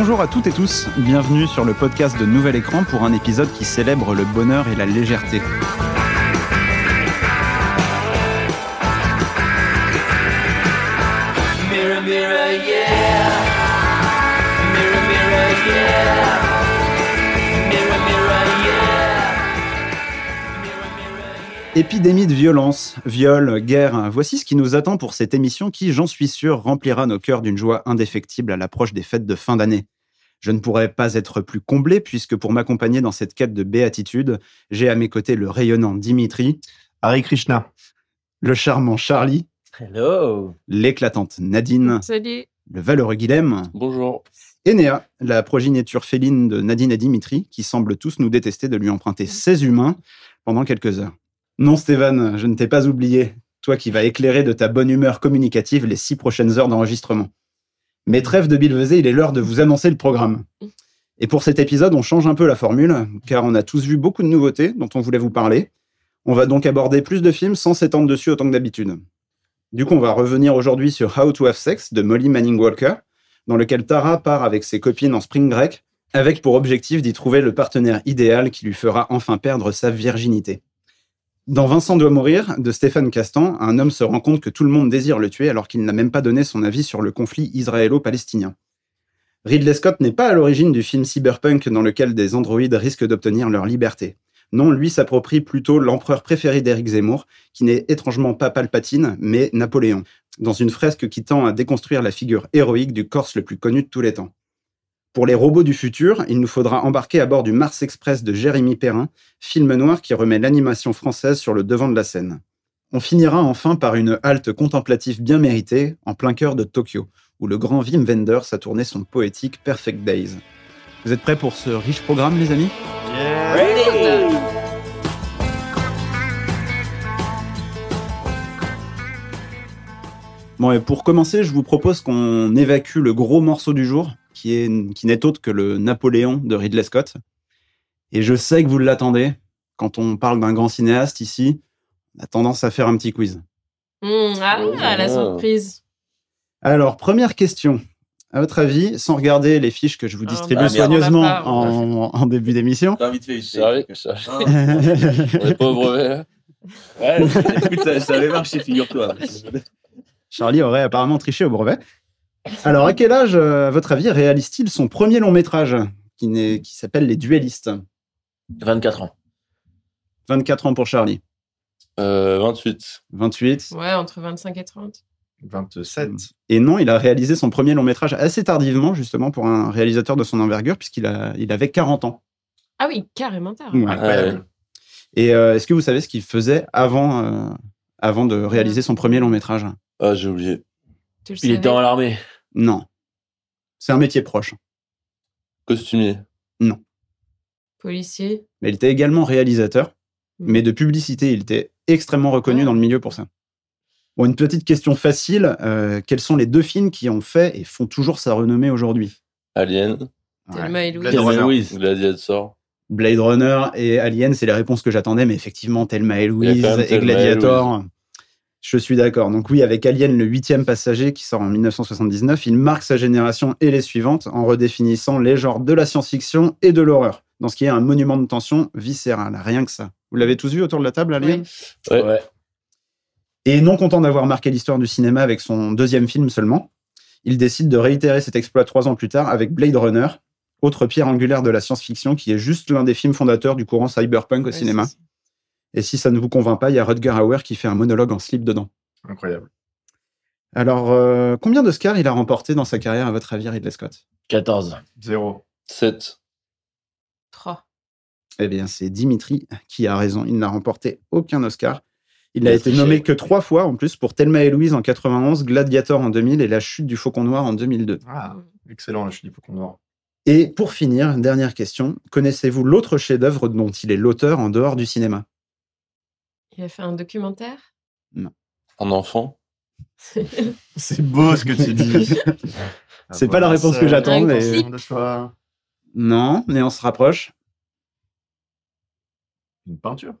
Bonjour à toutes et tous, bienvenue sur le podcast de Nouvel Écran pour un épisode qui célèbre le bonheur et la légèreté. Épidémie de violence, viol, guerre, voici ce qui nous attend pour cette émission qui, j'en suis sûr, remplira nos cœurs d'une joie indéfectible à l'approche des fêtes de fin d'année. Je ne pourrais pas être plus comblé puisque pour m'accompagner dans cette quête de béatitude, j'ai à mes côtés le rayonnant Dimitri, Hare Krishna. le charmant Charlie, Hello. l'éclatante Nadine, Salut. le valeureux Guilhem Bonjour. et Néa, la progéniture féline de Nadine et Dimitri, qui semblent tous nous détester de lui emprunter 16 humains pendant quelques heures. Non, Stéphane, je ne t'ai pas oublié, toi qui vas éclairer de ta bonne humeur communicative les six prochaines heures d'enregistrement. Mais trêve de bilvesé, il est l'heure de vous annoncer le programme. Et pour cet épisode, on change un peu la formule, car on a tous vu beaucoup de nouveautés dont on voulait vous parler. On va donc aborder plus de films sans s'étendre dessus autant que d'habitude. Du coup, on va revenir aujourd'hui sur How to Have Sex de Molly Manning Walker, dans lequel Tara part avec ses copines en spring break, avec pour objectif d'y trouver le partenaire idéal qui lui fera enfin perdre sa virginité. Dans Vincent doit mourir, de Stéphane Castan, un homme se rend compte que tout le monde désire le tuer alors qu'il n'a même pas donné son avis sur le conflit israélo-palestinien. Ridley Scott n'est pas à l'origine du film cyberpunk dans lequel des androïdes risquent d'obtenir leur liberté. Non, lui s'approprie plutôt l'empereur préféré d'Éric Zemmour, qui n'est étrangement pas Palpatine, mais Napoléon, dans une fresque qui tend à déconstruire la figure héroïque du Corse le plus connu de tous les temps. Pour les robots du futur, il nous faudra embarquer à bord du Mars Express de Jérémy Perrin, film noir qui remet l'animation française sur le devant de la scène. On finira enfin par une halte contemplative bien méritée, en plein cœur de Tokyo, où le grand Wim Wenders a tourné son poétique Perfect Days. Vous êtes prêts pour ce riche programme, les amis? Bon, et pour commencer, je vous propose qu'on évacue le gros morceau du jour, qui est qui n'est autre que le Napoléon de Ridley Scott. Et je sais que vous l'attendez. Quand on parle d'un grand cinéaste ici, on a tendance à faire un petit quiz. Mmh, ah, la surprise. Alors, première question. À votre avis, sans regarder les fiches que je vous Ah, distribue bah, soigneusement pas, en, en début d'émission, T'as vite fait. Sérieux Ah. On est pas au brevet. là Ouais, écoute, ça, ça avait marché, figure-toi. Charlie aurait apparemment triché au brevet. Alors, à quel âge, euh, à votre avis, réalise-t-il son premier long métrage qui, n'est- qui s'appelle Les Duellistes? 24 ans. 24 ans pour Charlie. Euh, 28. 28. Ouais, entre 25 et 30. 27. Et non, il a réalisé son premier long métrage assez tardivement, justement, pour un réalisateur de son envergure, puisqu'il a, il avait 40 ans. Ah oui, carrément tard. Ouais. Et euh, est-ce que vous savez ce qu'il faisait avant, euh, avant de réaliser son premier long métrage? Ah, j'ai oublié. Tu le Il était savais en l'armée. Non. C'est un métier proche. Costumier. Policier. Mais il était également réalisateur, Mm. mais de publicité. Il était extrêmement reconnu Ah. dans le milieu pour ça. Bon, une petite question facile. euh, quels sont les deux films qui ont fait et font toujours sa renommée aujourd'hui? Alien. Thelma et Louise. Blade Runner. Louise. Gladiator. Blade Runner et Alien, c'est les réponses que j'attendais, mais effectivement, Thelma et Louise et Gladiator. Je suis d'accord. Donc oui, avec Alien, le huitième passager qui sort en 1979, il marque sa génération et les suivantes en redéfinissant les genres de la science-fiction et de l'horreur, dans ce qui est un monument de tension viscérale. Rien que ça. Vous l'avez tous vu autour de la table, Alien? Oui. Ouais. Ouais. Et non content d'avoir marqué l'histoire du cinéma avec son deuxième film seulement, il décide de réitérer cet exploit trois ans plus tard avec Blade Runner, autre pierre angulaire de la science-fiction qui est juste l'un des films fondateurs du courant cyberpunk au Ouais, cinéma. Et si ça ne vous convainc pas, il y a Rutger Hauer qui fait un monologue en slip dedans. Incroyable. Alors, euh, combien d'Oscars il a remporté dans sa carrière, à votre avis, Ridley Scott? 14. Zéro. 7. 3. Eh bien, c'est Dimitri qui a raison. Il n'a remporté aucun Oscar. Il n'a été nommé que trois fois, en plus, pour Thelma et Louise en 91, Gladiator en 2000 et La chute du Faucon Noir en 2002. Ah, excellent, je suis du Faucon Noir. Et pour finir, dernière question. Connaissez-vous l'autre chef-d'œuvre dont il est l'auteur en dehors du cinéma? Il a fait un documentaire? Un enfant? C'est beau ce que tu dis. C'est pas la réponse que j'attends, mais- choix. Non, mais on se rapproche. Une peinture?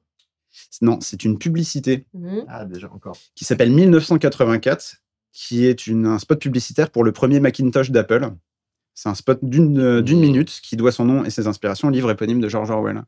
Non, c'est une publicité Mhm. Ah, déjà, encore. qui s'appelle 1984, qui est une, un spot publicitaire pour le premier Macintosh d'Apple. C'est un spot d'une euh, d'une minute qui doit son nom et ses inspirations au livre éponyme de George Orwell.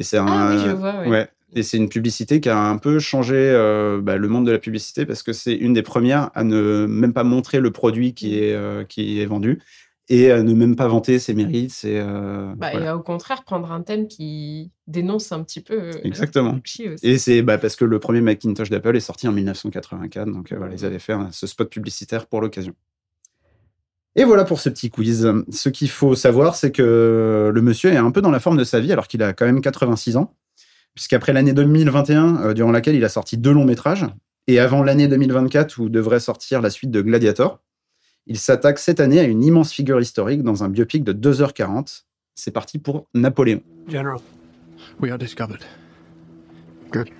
Et c'est un, Ah oui, je vois, ouais. ouais. Et c'est une publicité qui a un peu changé euh, bah, le monde de la publicité parce que c'est une des premières à ne même pas montrer le produit qui est, euh, qui est vendu et à ne même pas vanter ses mérites. Euh, Bah, voilà. Et au contraire, prendre un thème qui dénonce un petit peu. Exactement. aussi. Et c'est bah, parce que le premier Macintosh d'Apple est sorti en 1984. Donc voilà, ils avaient fait un- ce spot publicitaire pour l'occasion. Et voilà pour ce petit quiz. Ce qu'il faut savoir, c'est que le monsieur est un peu dans la forme de sa vie, alors qu'il a quand même 86 ans. Puisqu'après l'année 2021, euh, durant laquelle il a sorti deux longs métrages, et avant l'année 2024 où devrait sortir la suite de Gladiator, il s'attaque cette année à une immense figure historique dans un biopic de 2h40. C'est parti pour Napoléon. General, we are discovered. Good.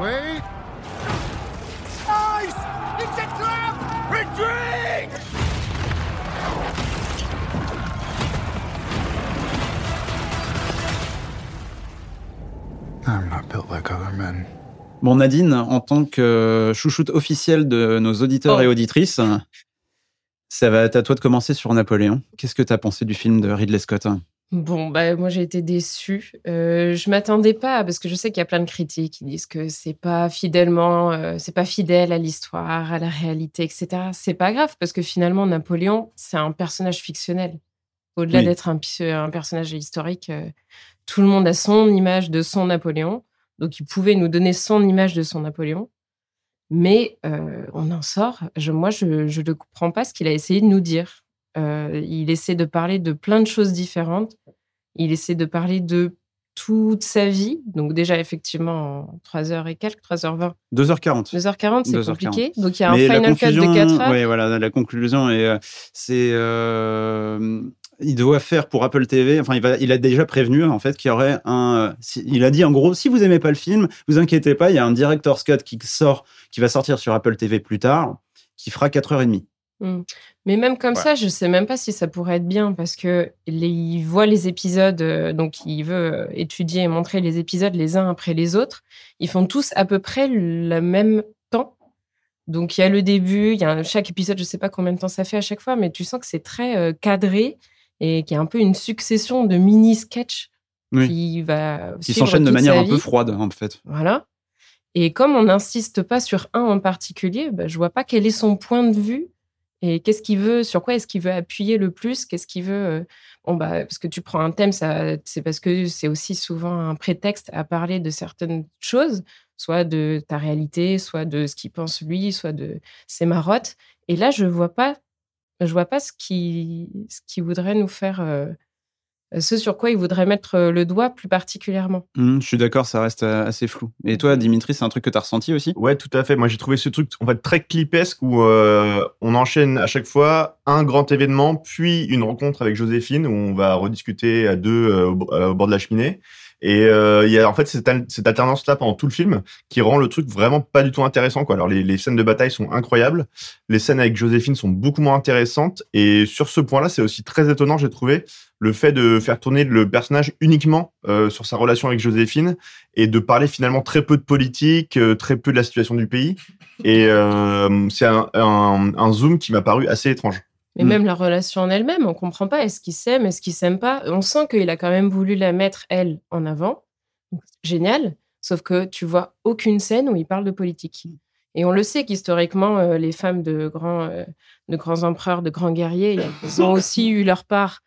Wait! I'm not built like other men. Bon, Nadine, en tant que chouchoute officielle de nos auditeurs Oh. et auditrices, ça va être à toi de commencer sur Napoléon. Qu'est-ce que tu as pensé du film de Ridley Scott? Bon, bah, moi j'ai été déçue. Euh, je m'attendais pas parce que je sais qu'il y a plein de critiques qui disent que c'est pas fidèlement, euh, c'est pas fidèle à l'histoire, à la réalité, etc. C'est pas grave parce que finalement Napoléon, c'est un personnage fictionnel. Au-delà Oui. d'être un, personnage historique, euh, tout le monde a son image de son Napoléon. Donc il pouvait nous donner son image de son Napoléon. Mais euh, on en sort. Je, moi, je ne comprends pas ce qu'il a essayé de nous dire. Euh, il essaie de parler de plein de choses différentes. Il essaie de parler de toute sa vie. Donc déjà, effectivement, en 3 heures et quelques, 3h20. 2h40. 2h40, c'est 2h40. compliqué. Donc il y a un Mais la final cut de 4 heures. ouais, voilà, la conclusion est, euh, c'est, euh, il doit faire pour Apple TV. Enfin, il va, il a déjà prévenu en fait qu'il y aurait un. euh, si- il a dit en gros, si vous aimez pas le film, vous inquiétez pas, il y a un director's cut qui sort, qui va sortir sur Apple TV plus tard, qui fera 4h30. Mm. Mais même comme ça, je sais même pas si ça pourrait être bien parce que les, il voit les épisodes, euh, donc il veut euh, étudier et montrer les épisodes les uns après les autres. Ils font tous à peu près le même temps. Donc il y a le début, il y a chaque épisode, je sais pas combien de temps ça fait à chaque fois, mais tu sens que c'est très euh, cadré et qu'il y a un peu une succession de mini sketchs Oui. qui va Qui suivre s'enchaîne de manière un peu froide en fait. Voilà. Et comme on n'insiste pas sur un en particulier, bah, je vois pas quel est son point de vue et qu'est-ce qu'il veut, sur quoi est-ce qu'il veut appuyer le plus, qu'est-ce qu'il veut. euh, Bon, bah, parce que tu prends un thème, c'est parce que c'est aussi souvent un prétexte à parler de certaines choses, soit de ta réalité, soit de ce qu'il pense lui, soit de ses marottes. Et là, je vois pas, je vois pas ce qui, ce qui voudrait nous faire, euh, ce sur quoi il voudrait mettre euh, le doigt plus particulièrement. Hum, je suis d'accord, ça reste euh, assez flou. Et toi, Dimitri, c'est un truc que tu as ressenti aussi? Ouais, tout à fait. Moi, j'ai trouvé ce truc en fait très clipesque où euh, on enchaîne à chaque fois un grand événement, puis une rencontre avec Joséphine où on va rediscuter à deux euh, au bord de la cheminée. Et euh, il y a en fait cette, cette alternance-là pendant tout le film qui rend le truc vraiment pas du tout intéressant. Quoi. Alors les, les scènes de bataille sont incroyables, les scènes avec Joséphine sont beaucoup moins intéressantes. Et sur ce point-là, c'est aussi très étonnant, j'ai trouvé, le fait de faire tourner le personnage uniquement euh, sur sa relation avec Joséphine et de parler finalement très peu de politique, euh, très peu de la situation du pays. Et euh, c'est un, un- un zoom qui m'a paru assez étrange. Mais Mm. même la relation en elle-même, on comprend pas. Est-ce qu'il s'aime, est-ce qu'il s'aime pas? On sent qu'il a quand même voulu la mettre, elle, en avant. Génial. Sauf que tu vois aucune scène où il parle de politique. Et on le sait qu'historiquement, euh, les femmes de grands, euh, de grands empereurs, de grands guerriers, ils ont aussi eu leur part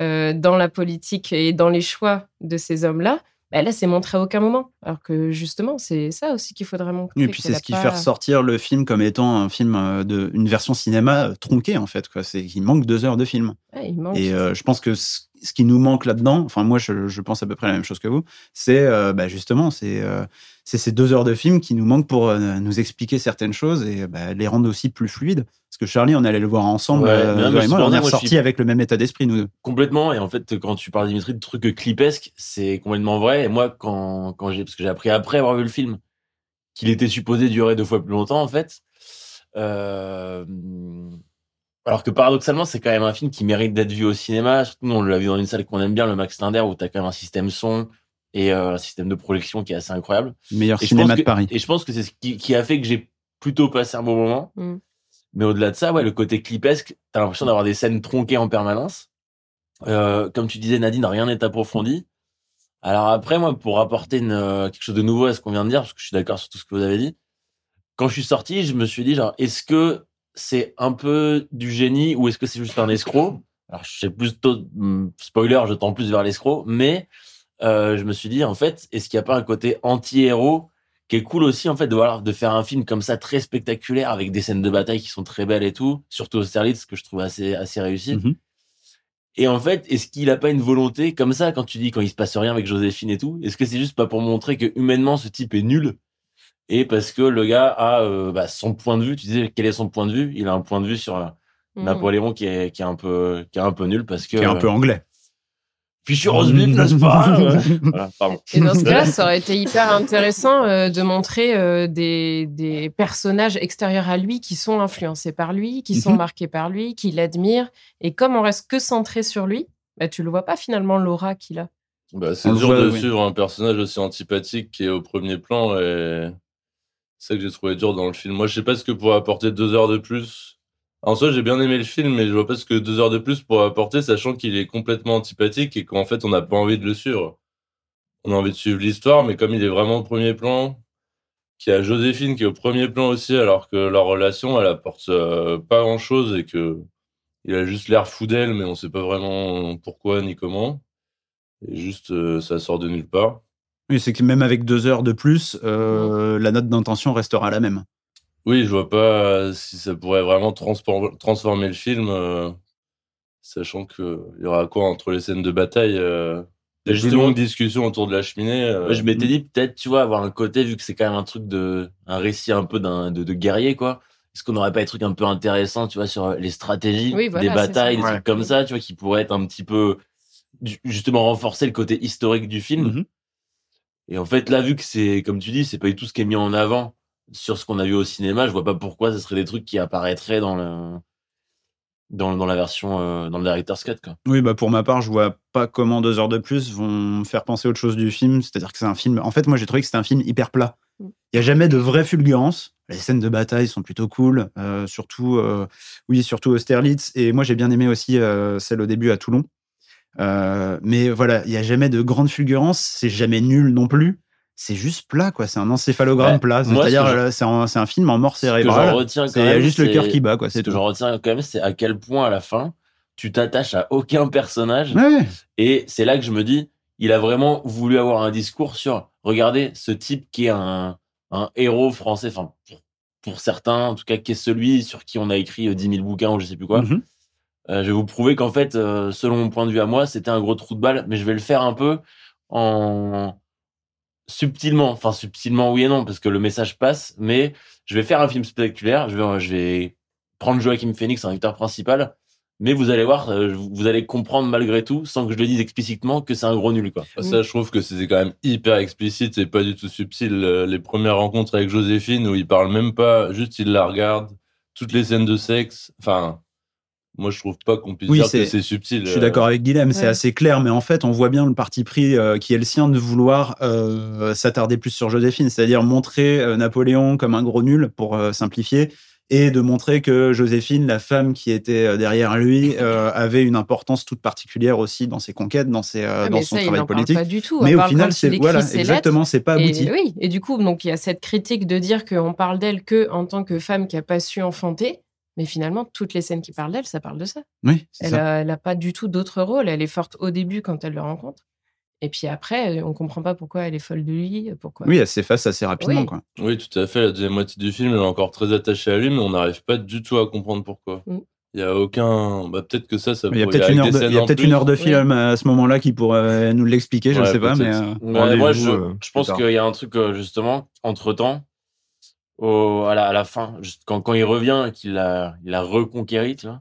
euh, dans la politique et dans les choix de ces hommes-là. Bah, là, c'est montré à aucun moment. Alors que justement, c'est ça aussi qu'il faudrait montrer. Et puis c'est ce qui pas- fait ressortir le film comme étant un film euh, de une version cinéma euh, tronquée en fait. Quoi. C'est qu'il manque deux heures de film. Ouais, il manque. Et euh, je pense que ce qui nous manque là-dedans, enfin moi je, je pense à peu près la même chose que vous, c'est euh, bah, justement c'est euh, c'est ces deux heures de film qui nous manquent pour euh, nous expliquer certaines choses et bah, les rendre aussi plus fluides. Parce que Charlie, on allait le voir ensemble, Ouais, non, moi, on est ressortis suis- avec le même état d'esprit nous deux. Complètement. Et en fait, quand tu parles, Dimitri, de trucs clipesques, c'est complètement vrai. Et moi, quand, quand j'ai, parce que j'ai appris après avoir vu le film, qu'il était supposé durer deux fois plus longtemps, en fait. Euh, alors que paradoxalement, c'est quand même un film qui mérite d'être vu au cinéma. Surtout, nous, on l'a vu dans une salle qu'on aime bien, le Max Linder, où tu as quand même un système son et euh, un système de projection qui est assez incroyable. Meilleur Et cinéma de que- Paris. Et je pense que c'est ce qui, qui a fait que j'ai plutôt passé un bon moment. Mm. Mais au-delà de ça, ouais, le côté clipesque, t'as l'impression d'avoir des scènes tronquées en permanence. Euh, comme tu disais, Nadine, rien n'est approfondi. Alors après, moi, pour apporter une, euh, quelque chose de nouveau à ce qu'on vient de dire, parce que je suis d'accord sur tout ce que vous avez dit, quand je suis sorti, je me suis dit, genre, est-ce que c'est un peu du génie ou est-ce que c'est juste un escroc? Alors, je sais plus, tôt- hum, spoiler, je tends plus vers l'escroc, mais euh, je me suis dit, en fait, est-ce qu'il n'y a pas un côté anti-héros qui est cool aussi, en fait, de, de faire un film comme ça, très spectaculaire, avec des scènes de bataille qui sont très belles et tout, surtout Austerlitz, que je trouve assez, assez réussi. Mhm. Et en fait, est-ce qu'il a pas une volonté comme ça quand tu dis quand il se passe rien avec Joséphine et tout Est-ce que c'est juste pas pour montrer que humainement ce type est nul? Et parce que le gars a euh, bah, son point de vue Tu disais quel est son point de vue? Il a un point de vue sur euh, Mm. Napoléon qui est qui est un peu qui est un peu nul parce que Qui est un peu anglais. fichu rose vif, n'est-ce pas Voilà, pardon. Et dans ce cas-là, ça aurait été hyper intéressant euh, de montrer euh, des, des personnages extérieurs à lui qui sont influencés par lui, qui sont Mhm. marqués par lui, qui l'admirent. Et comme on reste que centré sur lui, bah, tu le vois pas finalement l'aura qu'il a. Bah, c'est dur de oui. suivre un personnage aussi antipathique qui est au premier plan et ça que j'ai trouvé dur dans le film. Moi, je sais pas ce que pourrait apporter deux heures de plus. En soi, j'ai bien aimé le film, mais je vois pas ce que deux heures de plus pourrait apporter, sachant qu'il est complètement antipathique et qu'en fait, on n'a pas envie de le suivre. On a envie de suivre l'histoire, mais comme il est vraiment au premier plan, qu'il y a Joséphine qui est au premier plan aussi, alors que leur relation, elle apporte euh, pas grand chose et que il a juste l'air fou d'elle, mais on sait pas vraiment pourquoi ni comment. Et juste, euh, ça sort de nulle part. Oui, c'est que même avec deux heures de plus, euh, la note d'intention restera la même. Oui, je vois pas euh, si ça pourrait vraiment transformer le film, euh, sachant que il y aura quoi entre les scènes de bataille, euh, des Justement- longues discussions autour de la cheminée. euh, Moi, je m'étais dit peut-être, tu vois, avoir un côté, vu que c'est quand même un truc de, un récit un peu d'un, de, de guerrier, quoi. Est-ce qu'on n'aurait pas des trucs un peu intéressants, tu vois, sur les stratégies Oui, voilà, des batailles, des Ouais. trucs comme ça, tu vois, qui pourraient être un petit peu, ju- justement, renforcer le côté historique du film. Mhm. Et en fait, là, vu que c'est, comme tu dis, c'est pas du tout ce qui est mis en avant sur ce qu'on a vu au cinéma, je vois pas pourquoi ce serait des trucs qui apparaîtraient dans le, dans, dans la version, euh, dans le director's cut, quoi. Oui, bah pour ma part, je vois pas comment deux heures de plus vont faire penser autre chose du film. C'est-à-dire que c'est un film. En fait, moi, j'ai trouvé que c'était un film hyper plat. Mm. Il y a jamais de vraie fulgurance. Les scènes de bataille sont plutôt cool, euh, surtout, euh, oui, surtout Austerlitz. Et moi, j'ai bien aimé aussi euh, celle au début à Toulon. Euh, mais voilà, il y a jamais de grande fulgurance. C'est jamais nul non plus. C'est juste plat, quoi. C'est un encéphalogramme Ouais. plat. Ce C'est-à-dire, que euh, c'est un, film en mort Ce que cérébrale. C'est juste le cœur qui bat, quoi. Ce C'est que tout. j'en retiens quand même, c'est à quel point à la fin, tu t'attaches à aucun personnage. Ouais. Et c'est là que je me dis, il a vraiment voulu avoir un discours sur, regardez, ce type qui est un, un héros français, enfin, pour, certains, en tout cas, qui est celui sur qui on a écrit euh, 10 000 bouquins ou je sais plus quoi. Mhm. Euh, je vais vous prouver qu'en fait, euh, selon mon point de vue à moi, c'était un gros trou de balle, mais je vais le faire un peu en subtilement, enfin subtilement oui et non, parce que le message passe, mais je vais faire un film spectaculaire, je vais, je vais prendre Joachim Phoenix en acteur principal, mais vous allez voir, euh, vous allez comprendre malgré tout, sans que je le dise explicitement, que c'est un gros nul, quoi. Ah, Ça, je trouve que c'était quand même hyper explicite et pas du tout subtil. Euh, Les premières rencontres avec Joséphine où il parle même pas, juste il la regarde, toutes les scènes de sexe. Enfin, moi je trouve pas qu'on puisse Oui, dire que c'est subtil. Je suis Euh, d'accord avec Guilhem, c'est assez clair, mais en fait, on voit bien le parti pris euh, qui est le sien de vouloir euh, s'attarder plus sur Joséphine, c'est-à-dire montrer euh, Napoléon comme un gros nul, pour euh, simplifier, et de montrer que Joséphine, la femme qui était euh, derrière lui, euh, avait une importance toute particulière aussi dans ses conquêtes, dans, ses, euh, Ah, dans mais son ça, il travail politique. pas du tout. Mais au final, c'est voilà, exactement, c'est pas abouti. Et, oui, et du coup, donc il y a cette critique de dire qu'on parle d'elle que en tant que femme qui a pas su enfanter, mais finalement toutes les scènes qui parlent d'elle, ça parle de ça. Oui, c'est Elle ça. a, elle a pas du tout d'autre rôle. Elle est forte au début quand elle le rencontre, et puis après, on comprend pas pourquoi elle est folle de lui, pourquoi. Oui, elle s'efface assez rapidement. Oui. Quoi. Oui, tout à fait. La deuxième moitié du film, elle est encore très attachée à lui, mais on n'arrive pas du tout à comprendre pourquoi. Mm. Il y a aucun. Bah, peut-être que ça, ça Il y a peut-être une, heure de- il y scènes a en peut-être plus. une heure de Oui. film à ce moment-là qui pourrait nous l'expliquer, je ne Ouais, sais pas, mais. euh, Ouais, moi, je, euh, je pense qu'il y a un truc, euh, justement, entre-temps, au, à, la, à la fin, juste quand, quand il revient et qu'il a, il a reconquéri, tu vois,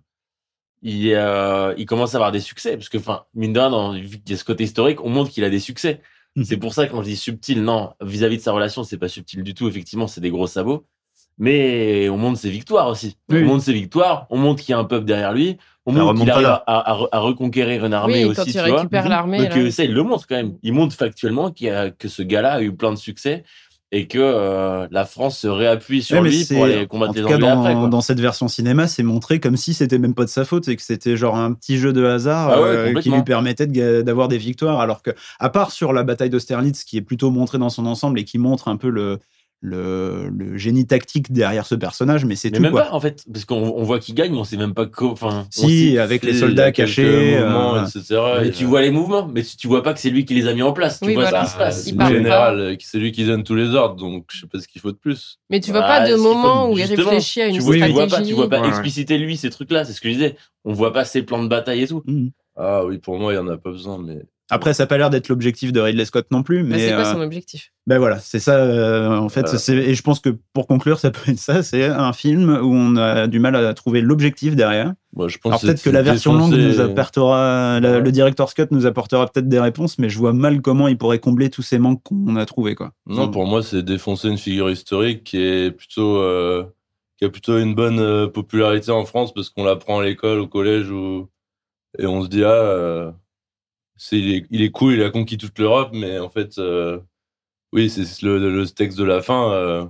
il, euh, il commence à avoir des succès. Parce que, enfin, mine de rien, dans- vu qu'il y a ce côté historique, on montre qu'il a des succès. Mhm. C'est pour ça, quand je dis subtil, non, vis-à-vis de sa relation, c'est pas subtil du tout. Effectivement, c'est des gros sabots. Mais on montre ses victoires aussi. Oui, on montre ses victoires, on montre qu'il y a un peuple derrière lui, on La montre qu'il arrive à, à, à re- à reconquérir une armée Oui, aussi, quand tu il vois. récupère l'armée. Donc là. ça, il le montre quand même. Il montre factuellement qu'il y a, que ce gars-là a eu plein de succès et que euh, la France se réappuie sur Ouais, lui pour aller combattre en les cas, dans, après. quoi. dans cette version cinéma, c'est montré comme si c'était même pas de sa faute et que c'était genre un petit jeu de hasard Ah ouais, euh, qui lui permettait de d'avoir des victoires. Alors que, à part sur la bataille d'Austerlitz, qui est plutôt montré dans son ensemble et qui montre un peu le, le, le génie tactique derrière ce personnage, mais c'est Mais tout. même quoi. pas en fait, parce qu'on on voit qu'il gagne, mais on sait même pas on Si, sait- avec les soldats cachés. mouvements, euh, etc. mais Et, tu vois les mouvements, mais tu, vois pas que c'est lui qui les a mis en place. Tu Oui, vois voilà. ce qui se passe. pas. général, euh, qui- c'est lui qui donne tous les ordres, donc je sais pas ce qu'il faut de plus. Mais tu vois pas de qu'il faut- moment où il réfléchit à une tu vois, tu stratégie. vois pas, tu vois pas Ouais. expliciter lui ces trucs-là. C'est ce que je disais. On voit pas ses plans de bataille et tout. mhm. Ah oui, pour moi, il y en a pas besoin, mais Après, ça n'a pas l'air d'être l'objectif de Ridley Scott non plus, Mais mais c'est quoi euh, son objectif? Ben voilà, c'est ça euh, en fait. C'est- Et je pense que pour conclure, ça peut être ça. C'est un film où on a du mal à trouver l'objectif derrière. moi, je pense Alors peut-être que la version longue nous apportera, la- Ouais. le director's cut nous apportera peut-être des réponses, mais je vois mal comment il pourrait combler tous ces manques qu'on a trouvés quoi. Non, pour moi, c'est défoncer une figure historique qui est plutôt, euh, qui a plutôt une bonne euh, popularité en France parce qu'on l'apprend à l'école, au collège, ou et on se dit ah, euh, c'est il est, il est cool, il a conquis toute l'Europe, mais en fait, euh, oui, c'est le, le texte de la fin. euh,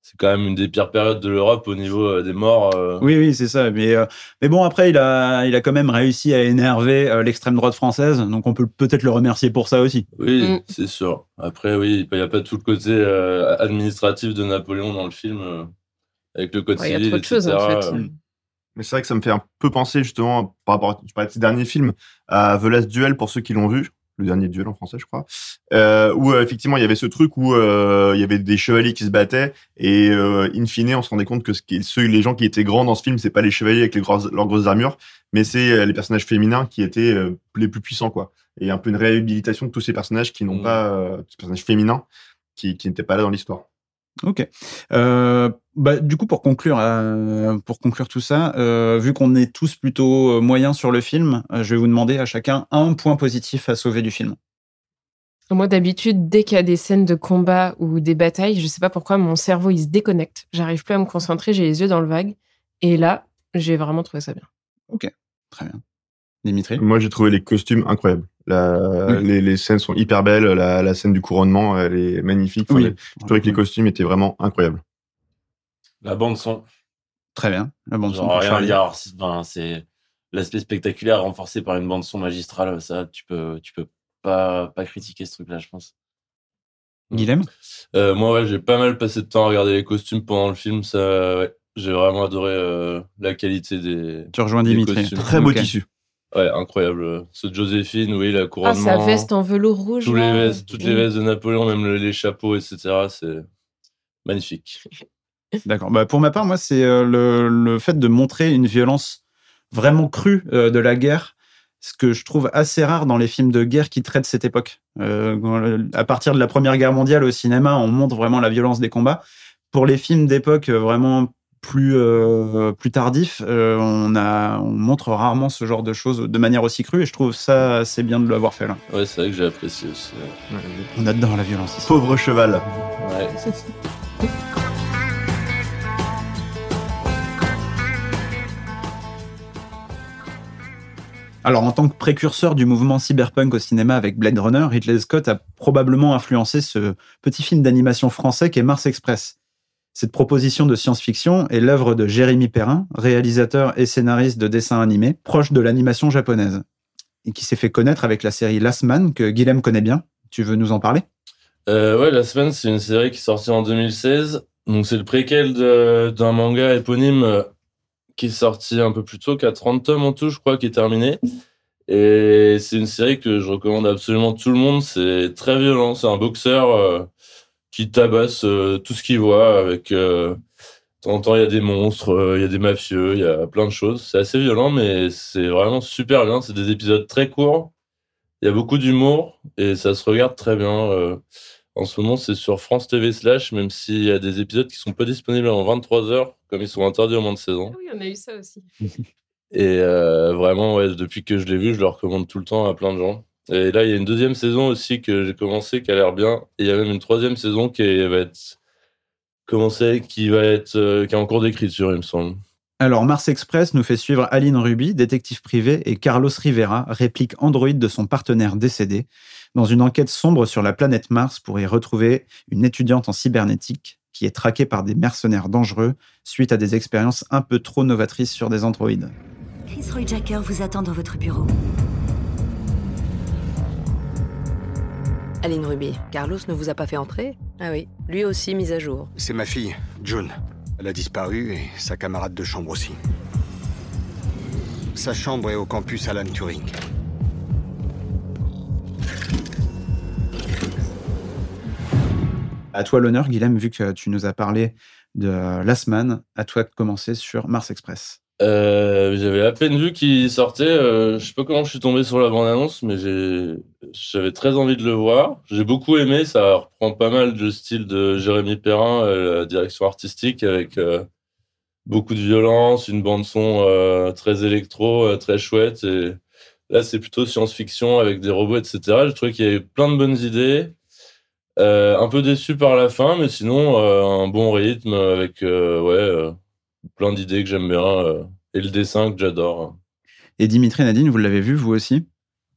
c'est quand même une des pires périodes de l'Europe au niveau euh, des morts. euh. Oui, oui, c'est ça. Mais, euh, mais bon, après, il a, il a quand même réussi à énerver euh, l'extrême droite française, donc on peut peut-être le remercier pour ça aussi. Oui, Mm. c'est sûr. Après, oui, il n'y a pas tout le côté euh, administratif de Napoléon dans le film, euh, avec le code Ouais, Il y a trop de choses en fait. Mais c'est vrai que ça me fait un peu penser justement par rapport à tu parlais de ces derniers films à The Last Duel pour ceux qui l'ont vu, le dernier duel en français je crois, euh, où euh, effectivement il y avait ce truc où euh, il y avait des chevaliers qui se battaient et euh, in fine on se rendait compte que ce qui, ceux les gens qui étaient grands dans ce film c'est pas les chevaliers avec les grosses, leurs grosses armures, mais c'est les personnages féminins qui étaient les plus puissants quoi. Et un peu une réhabilitation de tous ces personnages qui n'ont Mm. pas, euh, ces personnages féminins qui, qui n'étaient pas là dans l'histoire. Ok. Euh, bah, du coup, pour conclure, euh, pour conclure tout ça, euh, vu qu'on est tous plutôt moyens sur le film, je vais vous demander à chacun un point positif à sauver du film. Moi, d'habitude, dès qu'il y a des scènes de combat ou des batailles, je sais pas pourquoi, mon cerveau, il se déconnecte. J'arrive plus à me concentrer, j'ai les yeux dans le vague. Et là, j'ai vraiment trouvé ça bien. Très bien. Dimitri? Moi, j'ai trouvé les costumes incroyables. La- Oui. les, les scènes sont hyper belles. La, la scène du couronnement, elle est magnifique. Enfin, Oui. les- Je trouvais que les costumes étaient vraiment incroyables. La bande son. Très bien. La bande Genre, rien à dire. C'est- l'aspect spectaculaire renforcé par une bande son magistrale. Ça, tu peux, tu peux pas, pas critiquer ce truc-là, je pense. Guilhem Euh, moi, ouais, j'ai pas mal passé de temps à regarder les costumes pendant le film. Ça, ouais, j'ai vraiment adoré euh, la qualité des. Tu rejoins des Dimitri. costumes. Très beau tissu. Ouais, incroyable. Ce Joséphine, oui, la Ah, couronnement. sa veste en velours rouge. tous les vestes, toutes les vestes de Napoléon, même le- les chapeaux, etc. C'est magnifique. D'accord. Bah, pour ma part, moi, c'est euh, le, le fait de montrer une violence vraiment crue euh, de la guerre, ce que je trouve assez rare dans les films de guerre qui traitent cette époque. Euh, à partir de la Première Guerre mondiale au cinéma, on montre vraiment la violence des combats. Pour les films d'époque vraiment plus euh, plus tardifs, euh, on a on montre rarement ce genre de choses de manière aussi crue et je trouve ça assez bien de l'avoir fait là. Ouais, c'est vrai que j'ai apprécié aussi. On adore la violence ici. Pauvre cheval. Ouais. Alors, en tant que précurseur du mouvement cyberpunk au cinéma avec Blade Runner, Ridley Scott a probablement influencé ce petit film d'animation français qu'est Mars Express. Cette proposition de science-fiction est l'œuvre de Jérémy Perrin, réalisateur et scénariste de dessins animés, proche de l'animation japonaise, et qui s'est fait connaître avec la série Last Man, que Guilhem connaît bien. Tu veux nous en parler? Euh, ouais, La Semaine, c'est une série qui est sortie en 2016. Donc, c'est le préquel d'un manga éponyme euh, qui est sorti un peu plus tôt, qui a 30 tomes en tout, je crois, qui est terminé. Et c'est une série que je recommande absolument tout le monde. C'est très violent. C'est un boxeur euh, qui tabasse euh, tout ce qu'il voit avec. euh, de temps en temps, il y a des monstres, euh, il y a des mafieux, il y a plein de choses. C'est assez violent, mais c'est vraiment super bien. C'est des épisodes très courts. Il y a beaucoup d'humour et ça se regarde très bien. euh. En ce moment, c'est sur France TV Slash, même s'il y a des épisodes qui sont pas disponibles avant 23h, comme ils sont interdits au moins de 16 ans. Ah oui, on a eu ça aussi. Et vraiment, ouais, depuis que je l'ai vu, je le recommande tout le temps à plein de gens. Et là, il y a une deuxième saison aussi que j'ai commencé qui a l'air bien. Et il y a même une troisième saison qui est- va être commencée, qui va être, euh, qui est en cours d'écriture, il me semble. Alors, Mars Express nous fait suivre Aline Ruby, détective privé, et Carlos Rivera, réplique androïde de son partenaire décédé, dans une enquête sombre sur la planète Mars pour y retrouver une étudiante en cybernétique qui est traquée par des mercenaires dangereux suite à des expériences un peu trop novatrices sur des androïdes. Chris Roy Jacker vous attend dans votre bureau. Aline Ruby, Carlos ne vous a pas fait entrer? Ah oui, lui aussi mise à jour. C'est ma fille, June. Elle a disparu et sa camarade de chambre aussi. Sa chambre est au campus Alan Turing. À toi l'honneur, Guilhem, vu que tu nous as parlé de Last Man, à toi de commencer sur Mars Express. Euh, J'avais à peine vu qu'il sortait. euh, je sais pas comment je suis tombé sur la bande-annonce, mais j'avais très envie de le voir. J'ai beaucoup aimé. Ça reprend pas mal le style de Jérémy Perrin, euh, la direction artistique, avec euh, beaucoup de violence, une bande-son euh, très électro, très chouette. Et là, c'est plutôt science-fiction avec des robots, etc. Je trouvais qu'il y avait plein de bonnes idées. Un peu déçu par la fin, mais sinon, un bon rythme avec ouais, plein d'idées que j'aime bien euh, et le dessin que j'adore. Et Dimitri Nadine, vous l'avez vu, vous aussi?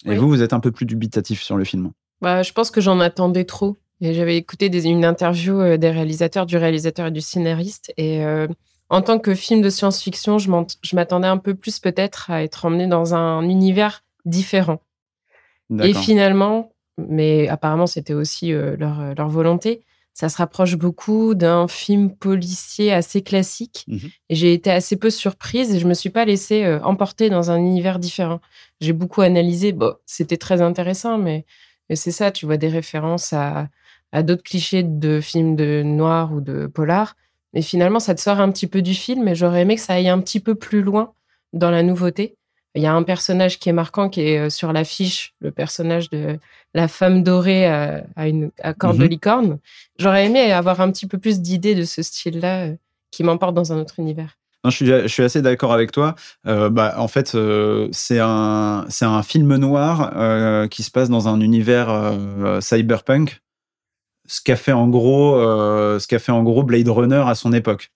Et Oui. vous, vous êtes un peu plus dubitatif sur le film. Bah, je pense que j'en attendais trop. Et j'avais écouté des- une interview euh, des réalisateurs, du réalisateur et du scénariste. Et euh, en tant que film de science-fiction, je m'attendais un peu plus peut-être à être emmené dans un univers différent. Et finalement, mais apparemment c'était aussi euh, leur, leur volonté, ça se rapproche beaucoup d'un film policier assez classique. Mhm. Et j'ai été assez peu surprise et je me suis pas laissée euh, emporter dans un univers différent. J'ai beaucoup analysé. Bon, c'était très intéressant, mais, mais c'est ça, tu vois des références à, à d'autres clichés de films de noir ou de polar. Mais finalement, ça te sort un petit peu du film et j'aurais aimé que ça aille un petit peu plus loin dans la nouveauté. Il y a un personnage qui est marquant, qui est euh, sur l'affiche, le personnage de la femme dorée à, à une à corne de Mhm. licorne. J'aurais aimé avoir un petit peu plus d'idées de ce style-là euh, qui m'emporte dans un autre univers. Non, je, suis, je suis assez d'accord avec toi. Euh, bah, en fait, euh, c'est un, film noir euh, qui se passe dans un univers euh, cyberpunk. Ce qu'a fait en gros, euh, ce qu'a fait en gros Blade Runner à son époque.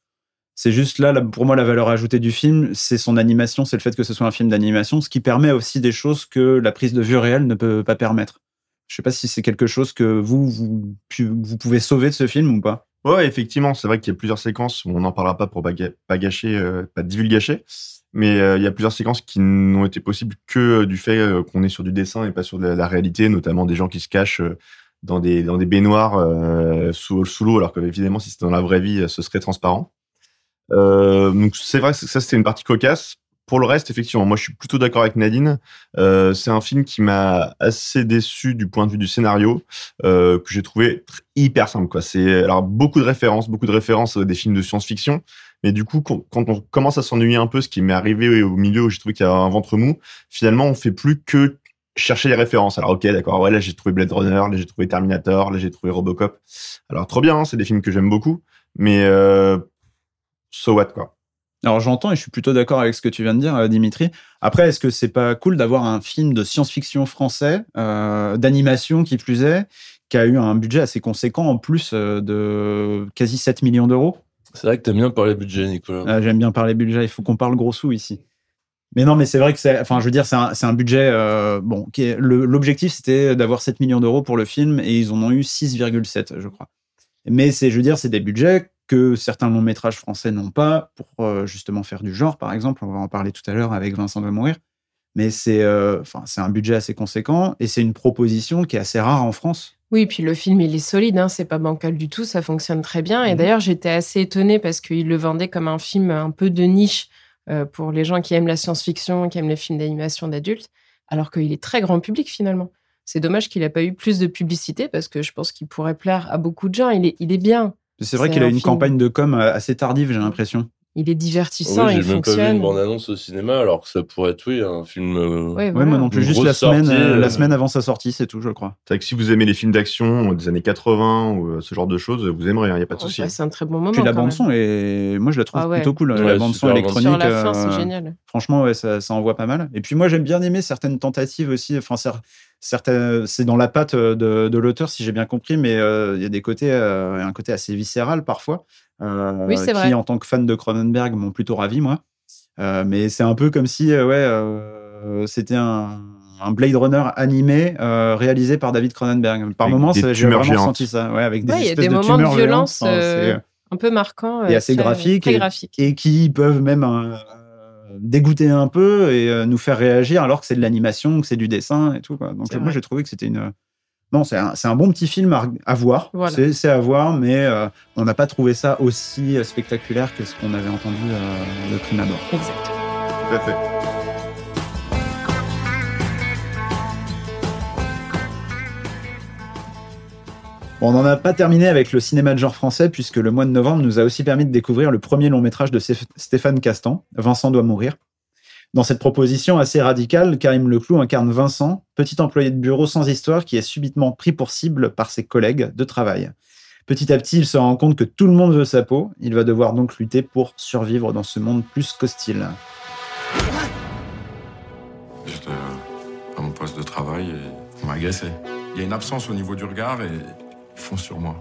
C'est juste là, pour moi, la valeur ajoutée du film, c'est son animation, c'est le fait que ce soit un film d'animation, ce qui permet aussi des choses que la prise de vue réelle ne peut pas permettre. Je sais pas si c'est quelque chose que vous, vous, pouvez sauver de ce film ou pas. Ouais, effectivement, c'est vrai qu'il y a plusieurs séquences. On n'en parlera pas pour pas, pas gâcher, euh, pas. Mais euh, il y a plusieurs séquences qui n'ont été possibles que euh, du fait qu'on est sur du dessin et pas sur de la, réalité, notamment des gens qui se cachent dans des, baignoires sous, sous l'eau, alors que évidemment, si c'était dans la vraie vie, ce serait transparent. Euh, donc c'est vrai que ça, c'était une partie cocasse. Pour le reste, effectivement, moi je suis plutôt d'accord avec Nadine. Euh, c'est un film qui m'a assez déçu du point de vue du scénario, euh, que j'ai trouvé tr- hyper simple. Quoi. C'est alors beaucoup de références, beaucoup de références à des films de science-fiction, mais du coup, quand on commence à s'ennuyer un peu, ce qui m'est arrivé au milieu où j'ai trouvé qu'il y a un ventre mou, finalement, on fait plus que chercher les références. Alors ok, d'accord, ouais, là j'ai trouvé Blade Runner, là j'ai trouvé Terminator, là j'ai trouvé Robocop. Alors trop bien, hein, c'est des films que j'aime beaucoup, mais so what quoi. Alors j'entends et je suis plutôt d'accord avec ce que tu viens de dire, euh, Dimitri. Après, est-ce que c'est pas cool d'avoir un film de science-fiction français, euh, d'animation qui plus est, qui a eu un budget assez conséquent en plus euh, de quasi 7 millions d'euros? C'est vrai que t'aimes bien parler budget, Nicolas. Euh, J'aime bien parler budget, il faut qu'on parle gros sous ici. Mais non, mais c'est vrai que c'est, enfin, je veux dire, c'est un, budget, euh, bon, qui est, le- l'objectif c'était d'avoir 7 millions d'euros pour le film et ils en ont eu 6,7, je crois. Mais c'est, je veux dire, c'est des budgets que certains longs métrages français n'ont pas pour euh, justement faire du genre, par exemple. On va en parler tout à l'heure avec Vincent de Mourir. Mais c'est, euh, c'est un budget assez conséquent et c'est une proposition qui est assez rare en France. Oui, puis le film, il est solide, hein, c'est pas bancal du tout, ça fonctionne très bien. Et Mhm. d'ailleurs, j'étais assez étonnée parce qu'il le vendait comme un film un peu de niche euh, pour les gens qui aiment la science-fiction, qui aiment les films d'animation d'adultes, alors qu'il est très grand public finalement. C'est dommage qu'il n'a pas eu plus de publicité parce que je pense qu'il pourrait plaire à beaucoup de gens. Il est, il est bien, C'est vrai C'est qu'il a un une film. campagne de com euh, assez tardive, j'ai l'impression. il est divertissant, Ouais, il j'ai même pas vu fonctionne. une bande-annonce au cinéma, alors que ça pourrait être, oui, un film. euh, Ouais, moi non plus, juste la semaine, sortie, euh, la euh, semaine avant sa sortie, c'est tout, je crois. C'est vrai que si vous aimez les films d'action des années 80 ou ce genre de choses, vous aimerez, il n'y a pas de souci. passe un très bon moment. Puis la quand bande même. son et moi je la trouve Ah ouais. plutôt cool. la électronique. Sur la fin, c'est euh, génial. Franchement, ouais, ça, ça envoie pas mal. Et puis moi j'aime bien aimer certaines tentatives aussi. Enfin, c'est dans la patte de, de l'auteur si j'ai bien compris, mais euh, il y a des côtés, euh, un côté assez viscéral parfois. euh, Oui, c'est qui vrai. en tant que fan de Cronenberg m'ont plutôt ravi moi. Euh, mais c'est un peu comme si, euh, ouais, euh, c'était un, un Blade Runner animé euh, réalisé par David Cronenberg. Par Avec moments, j'ai vraiment géantes. senti ça, ouais, avec des Ouais, il y a espèces des de moments de tumeurs violence, euh, Un peu marquant. et euh, assez très- graphique et, graphique. et qui peuvent même euh, dégoûter un peu et euh, nous faire réagir alors que c'est de l'animation, que c'est du dessin et tout. Quoi. Donc C'est moi j'ai trouvé que c'était une non c'est un, c'est un bon petit film à, à voir. Voilà. C'est, à voir, mais euh, on n'a pas trouvé ça aussi euh, spectaculaire que ce qu'on avait entendu euh, de prime abord. Exact. Tout à fait. On n'en a pas terminé avec le cinéma de genre français puisque le mois de novembre nous a aussi permis de découvrir le premier long métrage de Stéphane Castan, Vincent doit mourir. Dans cette proposition assez radicale, Karim Leclou incarne Vincent, petit employé de bureau sans histoire qui est subitement pris pour cible par ses collègues de travail. Petit à petit, il se rend compte que tout le monde veut sa peau. Il va devoir donc lutter pour survivre dans ce monde plus qu'hostile. J'étais à mon poste de travail et on m'a. Il y a une absence au niveau du regard et ils font sur moi.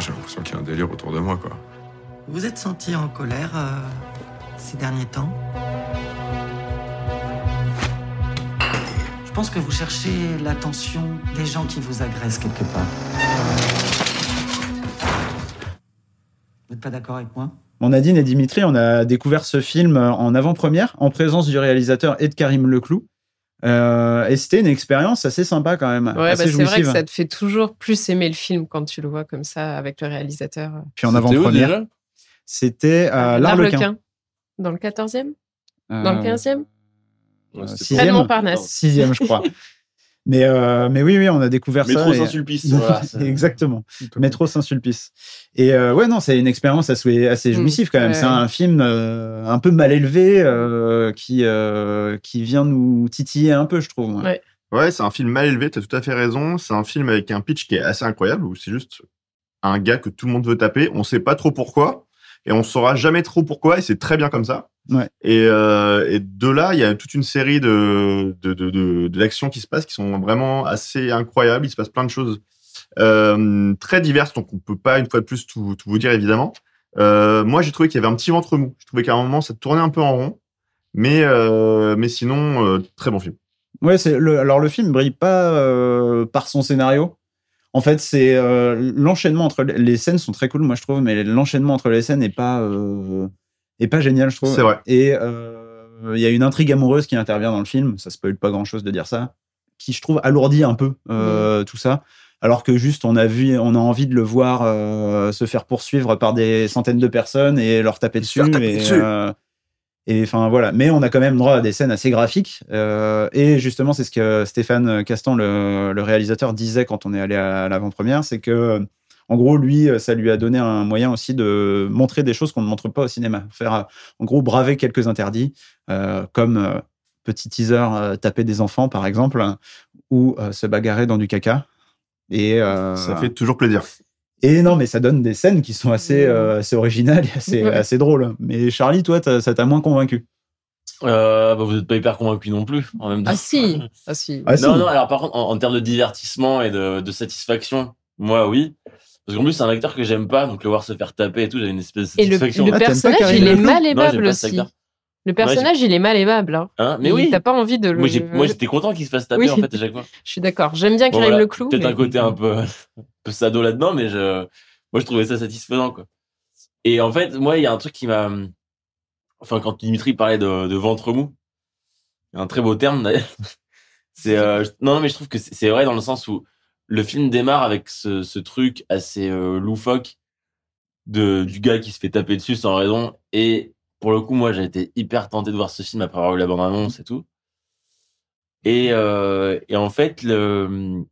J'ai l'impression qu'il y a un délire autour de moi, quoi. Vous êtes senti en colère euh, ces derniers temps? Je pense que vous cherchez l'attention des gens qui vous agressent quelque part. Vous n'êtes pas d'accord avec moi? Bon, Nadine et Dimitri, on a découvert ce film en avant-première, en présence du réalisateur et de Karim Leclou. Euh, et c'était une expérience assez sympa quand même. Ouais, assez bah, c'est vrai que ça te fait toujours plus aimer le film quand tu le vois comme ça avec le réalisateur. Puis en avant-première, c'était à l'Arlequin. Dans le 14e Euh, Dans le 15e Ouais, c'était sixième. Montparnasse. Sixième, je crois. mais, euh, mais oui, oui, on a découvert Métro ça. et- Saint-Sulpice. voilà, Exactement. Métro Saint-Sulpice. Et euh, ouais, non, c'est une expérience assez, assez Mm, jouissive quand même. ouais, c'est un film euh, un peu mal élevé euh, qui, euh, qui vient nous titiller un peu, je trouve. Ouais. Ouais, c'est un film mal élevé, tu as tout à fait raison. C'est un film avec un pitch qui est assez incroyable, où c'est juste un gars que tout le monde veut taper. On sait pas trop pourquoi, et on saura jamais trop pourquoi, et c'est très bien comme ça. Ouais. Et, euh, et de là, il y a toute une série de, de, de, de- d'actions qui se passent qui sont vraiment assez incroyables. Il se passe plein de choses euh, très diverses, donc on peut pas une fois de plus tout, tout vous dire évidemment. Euh, moi, j'ai trouvé qu'il y avait un petit ventre mou. Je trouvais qu'à un moment, ça tournait un peu en rond, mais, mais sinon, très bon film. Ouais, c'est le, alors le film brille pas par son scénario. En fait, c'est l'enchaînement entre les, scènes sont très cool, moi je trouve, mais l'enchaînement entre les scènes est pas est pas génial, je trouve. C'est vrai. Et euh, il y a une intrigue amoureuse qui intervient dans le film. Ça spoil pas grand chose de dire ça, qui je trouve alourdit un peu euh, tout ça. Alors que juste on a vu, on a envie de le voir euh, se faire poursuivre par des centaines de personnes et leur taper dessus. faire taper et, dessus. euh, et enfin voilà, mais on a quand même droit à des scènes assez graphiques. euh, et justement, c'est ce que Stéphane Castan, le, le réalisateur, disait quand on est allé à l'avant-première, c'est que en gros, lui, ça lui a donné un moyen aussi de montrer des choses qu'on ne montre pas au cinéma. Faire, euh, en gros, braver quelques interdits, euh, comme euh, petit teaser, euh, taper des enfants, par exemple, ou euh, se bagarrer dans du caca. Et euh, Ça fait toujours plaisir. et non, mais ça donne des scènes qui sont assez, euh, assez originales et assez, assez drôles. Mais Charlie, toi, ça t'a moins convaincu? Euh, bah, vous n'êtes pas hyper convaincu non plus en même temps. Ah si, ah si. Ah, si. non, non, alors par contre, en, en termes de divertissement et de, de satisfaction, moi oui. Parce qu'en plus, c'est un acteur que j'aime pas, donc le voir se faire taper et tout, j'ai une espèce de Et le, satisfaction. le Ah, personnage, il est mal Non, aimable cet aussi. Le personnage, il est mal aimable. Hein. Hein mais oui. T'as pas envie de le. Moi, j'étais content qu'il se fasse taper Oui. en fait à chaque fois. Je suis d'accord. J'aime bien Bon, Karim voilà, Leclou. Peut-être mais- un côté un peu, un peu sado là-dedans, mais je, moi, je trouvais ça satisfaisant, quoi. Et en fait, moi, il y a un truc qui m'a, enfin, quand Dimitri parlait de, de ventre mou, un très beau terme, d'ailleurs. C'est, euh, non, non, mais je trouve que c'est c'est vrai dans le sens où le film démarre avec ce, truc assez euh, loufoque du gars qui se fait taper dessus sans raison. Et pour le coup, moi, j'ai été hyper tenté de voir ce film après avoir eu la bande-annonce et tout. Et, euh, en fait, le,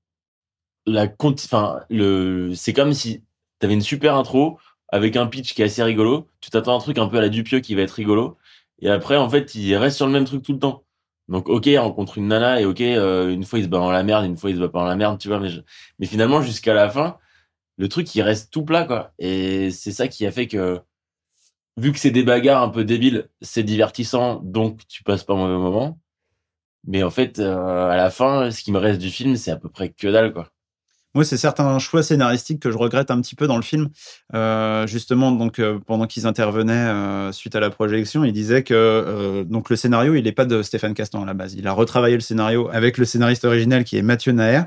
c'est comme si t'avais une super intro avec un pitch qui est assez rigolo. Tu t'attends à un truc un peu à la Dupieux qui va être rigolo. Et après, en fait, il reste sur le même truc tout le temps. Donc, ok, il rencontre une nana et ok, euh, une fois il se bat dans la merde, une fois il se bat pas dans la merde, tu vois. Mais, je- mais finalement, jusqu'à la fin, le truc, il reste tout plat, quoi. Et c'est ça qui a fait que, vu que c'est des bagarres un peu débiles, c'est divertissant, donc tu passes pas un mauvais moment. Mais en fait, euh, à la fin, ce qui me reste du film, c'est à peu près que dalle, quoi. Moi, c'est certains choix scénaristiques que je regrette un petit peu dans le film. Euh, justement, donc euh, pendant qu'ils intervenaient euh, suite à la projection, ils disaient que donc le scénario, il n'est pas de Stéphane Castan à la base. Il a retravaillé le scénario avec le scénariste original qui est Mathieu Naher.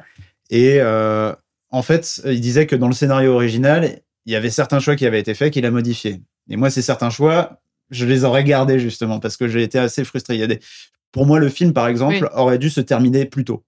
Et en fait, il disait que dans le scénario original, il y avait certains choix qui avaient été faits qu'il a modifiés. Et moi, ces certains choix, je les aurais gardés justement parce que j'ai été assez frustré. Il y a des, pour moi, le film, par exemple, Oui. aurait dû se terminer plus tôt.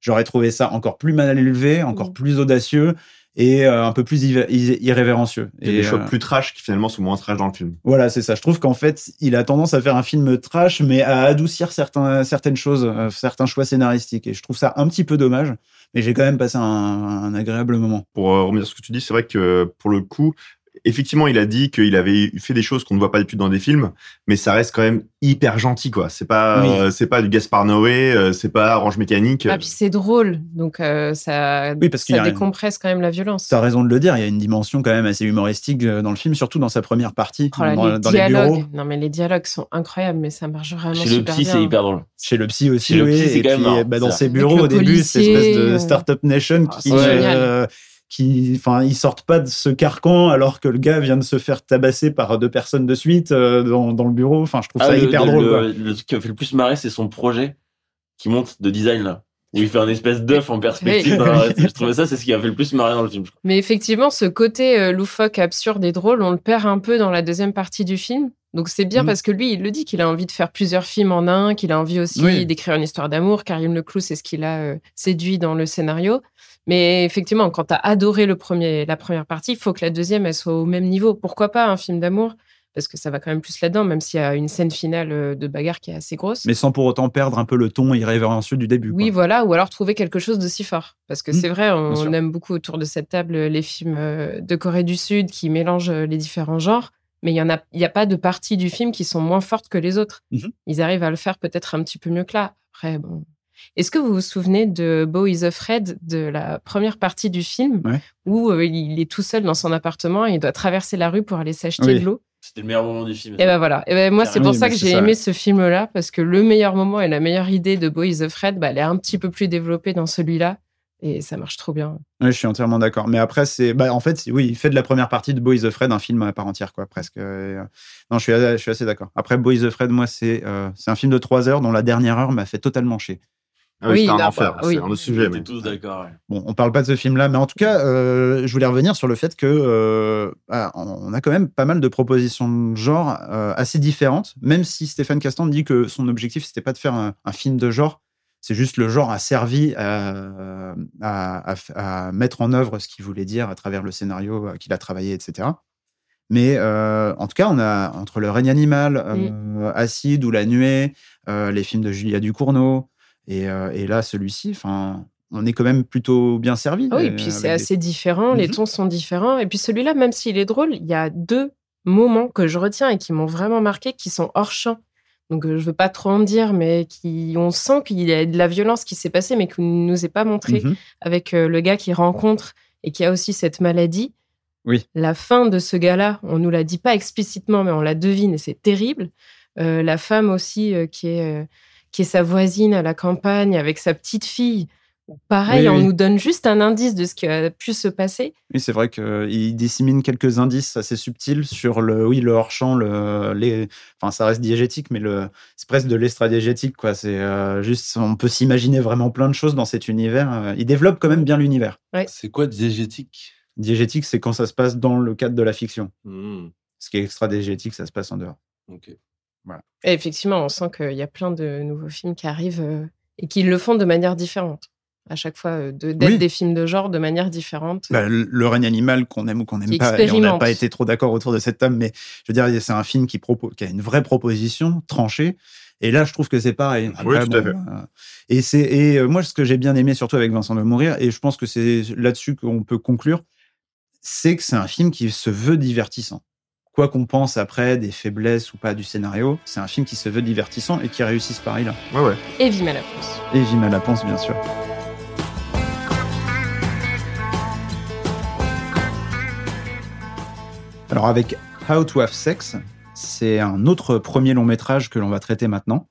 J'aurais trouvé ça encore plus mal élevé, encore Mm. plus audacieux et euh, un peu plus irré- irré- irrévérencieux. Il y a Et, des choix euh, plus trash qui finalement sont moins trash dans le film. voilà, c'est ça. Je trouve qu'en fait, il a tendance à faire un film trash, mais à adoucir certains, certaines choses, euh, certains choix scénaristiques. Et je trouve ça un petit peu dommage, mais j'ai quand même passé un, un agréable moment. Pour euh, revenir sur ce que tu dis, c'est vrai que pour le coup, effectivement, il a dit qu'il avait fait des choses qu'on ne voit pas d'habitude dans des films, mais ça reste quand même hyper gentil, quoi. C'est pas, Oui. euh, c'est pas du Gaspard Noé, euh, c'est pas Orange Mécanique. Ah, puis c'est drôle, donc euh, ça, Oui, parce qu'il y ça décompresse quand même la violence. Tu as raison de le dire, il y a une dimension quand même assez humoristique dans le film, surtout dans sa première partie, Oh là, dans, les dans les bureaux. dialogues, non mais les dialogues sont incroyables, mais ça marche vraiment Chez le psy, c'est hyper drôle. Chez le psy aussi, Chez le oui. psy, et quand puis, bah, dans ses bureaux, au début, cette espèce de Startup Nation Ah, qui, c'est génial. euh, qui, enfin, ils sortent pas de ce carcan alors que le gars vient de se faire tabasser par deux personnes de suite euh, dans, dans le bureau. Enfin, je trouve ça Ah, le, hyper le- drôle. le- truc qui m'a fait le plus marrer, c'est son projet qui monte de design là. Où il fait un espèce d'œuf en perspective. Oui. dans Je trouvais ça, c'est ce qui m'a fait le plus marrer dans le film. Mais effectivement, ce côté euh, loufoque, absurde et drôle, on le perd un peu dans la deuxième partie du film. Donc c'est bien Mhm. parce que lui, il le dit qu'il a envie de faire plusieurs films en un, qu'il a envie aussi Oui. d'écrire une histoire d'amour. Karim Leclou, c'est ce qu'il a euh, séduit dans le scénario. Mais effectivement, quand tu as adoré le premier, la première partie, il faut que la deuxième, elle soit au même niveau. Pourquoi pas un film d'amour? Parce que ça va quand même plus là-dedans, même s'il y a une scène finale euh, de bagarre qui est assez grosse. Mais sans pour autant perdre un peu le ton irrévérencieux du début. Oui, quoi. voilà, ou alors trouver quelque chose d'aussi fort. Parce que Mm, c'est vrai, on, aime beaucoup autour de cette table euh, les films euh, de Corée du Sud qui mélangent les différents genres, mais il y en a, y a pas de parties du film qui sont moins fortes que les autres. Mhm. Ils arrivent à le faire peut-être un petit peu mieux que là. Après, bon. Est-ce que vous vous souvenez de Beau is Afraid, de la première partie du film, Ouais. où euh, il est tout seul dans son appartement et il doit traverser la rue pour aller s'acheter Oui. de l'eau? C'était le meilleur moment du film. et ben voilà. Et ben moi, c'est pour Oui, ça que j'ai aimé ouais. ce film-là, parce que le meilleur moment et la meilleure idée de Boy is Afraid, bah, elle est un petit peu plus développée dans celui-là. Et ça marche trop bien. Ouais, je suis entièrement d'accord. Mais après, c'est, bah, en fait, oui, il fait de la première partie de Boys the Fred un film à part entière, quoi, presque. Euh, non, je suis, je suis assez d'accord. Après, Boys the Fred, moi, c'est, euh, c'est un film de trois heures dont la dernière heure m'a fait totalement chier. Ah oui, Oui, c'était un enfer. bah, c'est un autre On sujet. était mais- tous d'accord. ouais. Bon, on parle pas de ce film-là, mais en tout cas, euh, je voulais revenir sur le fait que euh, ah, on a quand même pas mal de propositions de genre euh, assez différentes, même si Stéphane Castan dit que son objectif c'était pas de faire un, un film de genre, c'est juste le genre a servi à, à- à- à mettre en œuvre ce qu'il voulait dire à travers le scénario qu'il a travaillé, etc. Mais euh, en tout cas, on a entre le règne animal, euh, Acide ou La Nuée, euh, les films de Julia Ducournau, et, euh, et là celui-ci, enfin, on est quand même plutôt bien servi. Ah oui, euh, puis c'est des- assez différent, les Mhm. tons sont différents. Et puis celui-là, même s'il est drôle, il y a deux moments que je retiens et qui m'ont vraiment marqué, qui sont hors champ. Donc euh, je veux pas trop en dire, mais qui, on sent qu'il y a de la violence qui s'est passée, mais qui ne nous est pas montré. Mhm. avec le gars qui rencontre et qui a aussi cette maladie. Oui. La fin de ce gars-là, on nous la dit pas explicitement, mais on la devine et c'est terrible. Euh, la femme aussi euh, qui est euh, qui est sa voisine à la campagne avec sa petite fille. Pareil, Oui, on oui. nous donne juste un indice de ce qui a pu se passer. Oui, c'est vrai qu'il dissémine quelques indices assez subtils sur le, oui, le hors-champ, le, les, enfin, ça reste diégétique, mais le, c'est presque de l'extra-diégétique, quoi. C'est euh, juste, on peut s'imaginer vraiment plein de choses dans cet univers. Il développe quand même bien l'univers. C'est quoi diégétique? Diégétique, c'est quand ça se passe dans le cadre de la fiction. Hmm, Ce qui est extra-diégétique, ça se passe en dehors. ok. Et effectivement, on sent qu'il y a plein de nouveaux films qui arrivent euh, et qui le font de manière différente. À chaque fois, euh, de- d'être Oui. des films de genre de manière différente. Bah, le le règne animal qu'on aime ou qu'on n'aime pas, et on n'a pas été trop d'accord autour de cette table, mais je veux dire, c'est un film qui, propose, qui a une vraie proposition tranchée. Et là, je trouve que c'est pareil. Oui, tout à fait. bah, et c'est et euh, moi, ce que j'ai bien aimé, surtout avec Vincent de Mourir, et je pense que c'est là-dessus qu'on peut conclure, c'est que c'est un film qui se veut divertissant. Quoi qu'on pense après des faiblesses ou pas du scénario, c'est un film qui se veut divertissant et qui réussit ce pari-là. Ouais, ouais. Et Vima la France. Et Jim à la pense, bien sûr. Alors avec How to Have Sex, c'est un autre premier long métrage que l'on va traiter maintenant.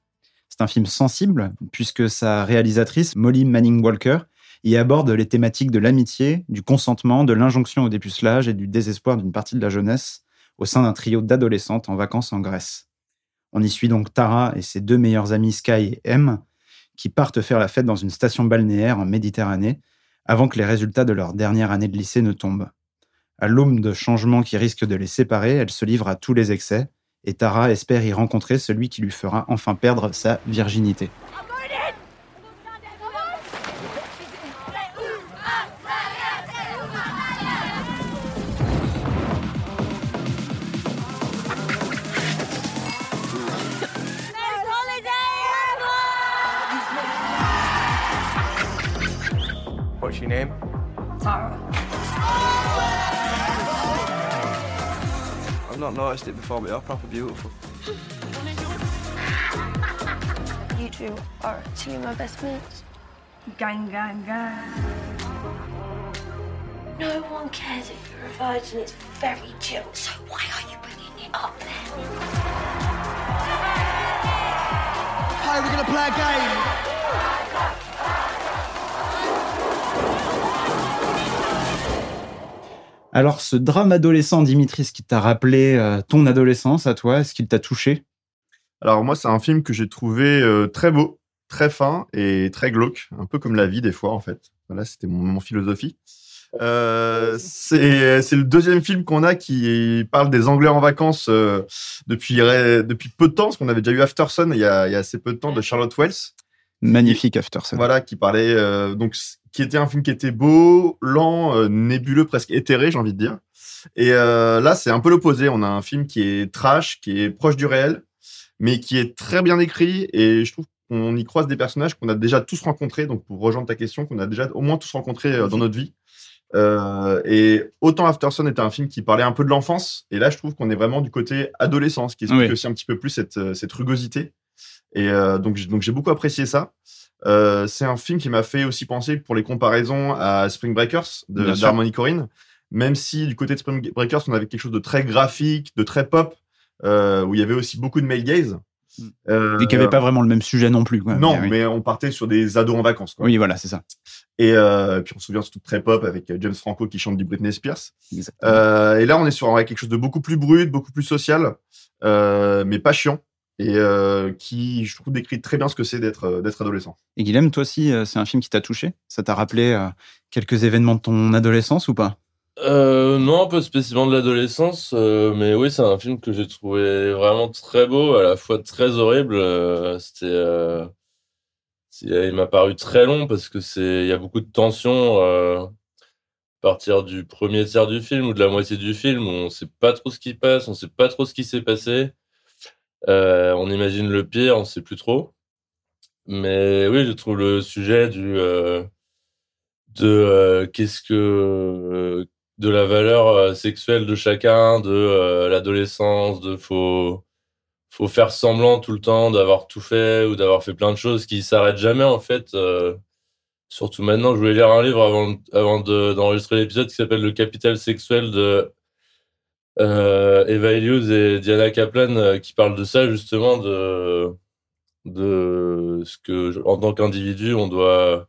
C'est un film sensible puisque sa réalisatrice, Molly Manning Walker, y aborde les thématiques de l'amitié, du consentement, de l'injonction au dépucelage et du désespoir d'une partie de la jeunesse au sein d'un trio d'adolescentes en vacances en Grèce. On y suit donc Tara et ses deux meilleures amies Sky et M, qui partent faire la fête dans une station balnéaire en Méditerranée avant que les résultats de leur dernière année de lycée ne tombent. À l'aube de changements qui risquent de les séparer, elle se livre à tous les excès, et Tara espère y rencontrer celui qui lui fera enfin perdre sa virginité. Your name? Tara. I've not noticed it before, but you're proper beautiful. You two are two of my best mates. Gang, gang, gang. No one cares if you're a virgin. It's very chill. So why are you bringing it up then? Hey, we're gonna play a game. Alors, ce drame adolescent, Dimitri, ce qui t'a rappelé euh, ton adolescence à toi, est-ce qu'il t'a touché? Alors moi, c'est un film que j'ai trouvé euh, très beau, très fin et très glauque, un peu comme la vie des fois en fait. Voilà, c'était mon, mon philosophie. Euh, c'est le deuxième film qu'on a qui parle des Anglais en vacances depuis depuis peu de temps, parce qu'on avait déjà eu Aftersun il y a, il y a assez peu de temps de Charlotte Wells. Magnifique Aftersun. Voilà, qui parlait donc qui était un film qui était beau, lent, euh, nébuleux, presque éthéré, j'ai envie de dire. Et euh, là, c'est un peu l'opposé. On a un film qui est trash, qui est proche du réel, mais qui est très bien écrit. Et je trouve qu'on y croise des personnages qu'on a déjà tous rencontrés. Donc, pour rejoindre ta question, qu'on a déjà au moins tous rencontrés euh, dans notre vie. Et autant Aftersun était un film qui parlait un peu de l'enfance, et là, je trouve qu'on est vraiment du côté adolescence, qui explique Oui. aussi un petit peu plus cette, cette rugosité. Et donc j'ai beaucoup apprécié ça. Euh, c'est un film qui m'a fait aussi penser pour les comparaisons à Spring Breakers de d'Harmony Corrine. Même si du côté de Spring Breakers, on avait quelque chose de très graphique, de très pop, euh, où il y avait aussi beaucoup de male gaze. Euh, Et qui n'avait pas vraiment le même sujet non plus. quoi. non, oui. mais on partait sur des ados en vacances. Quoi. Oui, voilà, c'est ça. Et euh, puis on se souvient surtout très pop avec euh, James Franco qui chante du Britney Spears. Euh, et là, on est sur ouais, quelque chose de beaucoup plus brut, beaucoup plus social, euh, mais pas chiant. Et euh, qui, je trouve, décrit très bien ce que c'est d'être euh, d'être adolescent. Et Guilhem, toi aussi, euh, c'est un film qui t'a touché? Ça t'a rappelé euh, quelques événements de ton adolescence ou pas? Euh, non, pas spécialement de l'adolescence, euh, mais oui, c'est un film que j'ai trouvé vraiment très beau, à la fois très horrible. euh, c'était, euh, il m'a paru très long parce que c'est, il y a beaucoup de tension euh, à partir du premier tiers du film ou de la moitié du film où on sait pas trop ce qui passe, on sait pas trop ce qui s'est passé. Euh, on imagine le pire, on sait plus trop. Mais oui, je trouve le sujet euh, de euh, qu'est-ce que de la valeur sexuelle de chacun, de l'adolescence, de faut faut faire semblant tout le temps d'avoir tout fait ou d'avoir fait plein de choses qui s'arrêtent jamais en fait. surtout maintenant, je voulais lire un livre avant avant de- d'enregistrer l'épisode qui s'appelle Le capital sexuel de euh, Eva Eliud et Diana Kaplan euh, qui parlent de ça justement de ce que en tant qu'individu on doit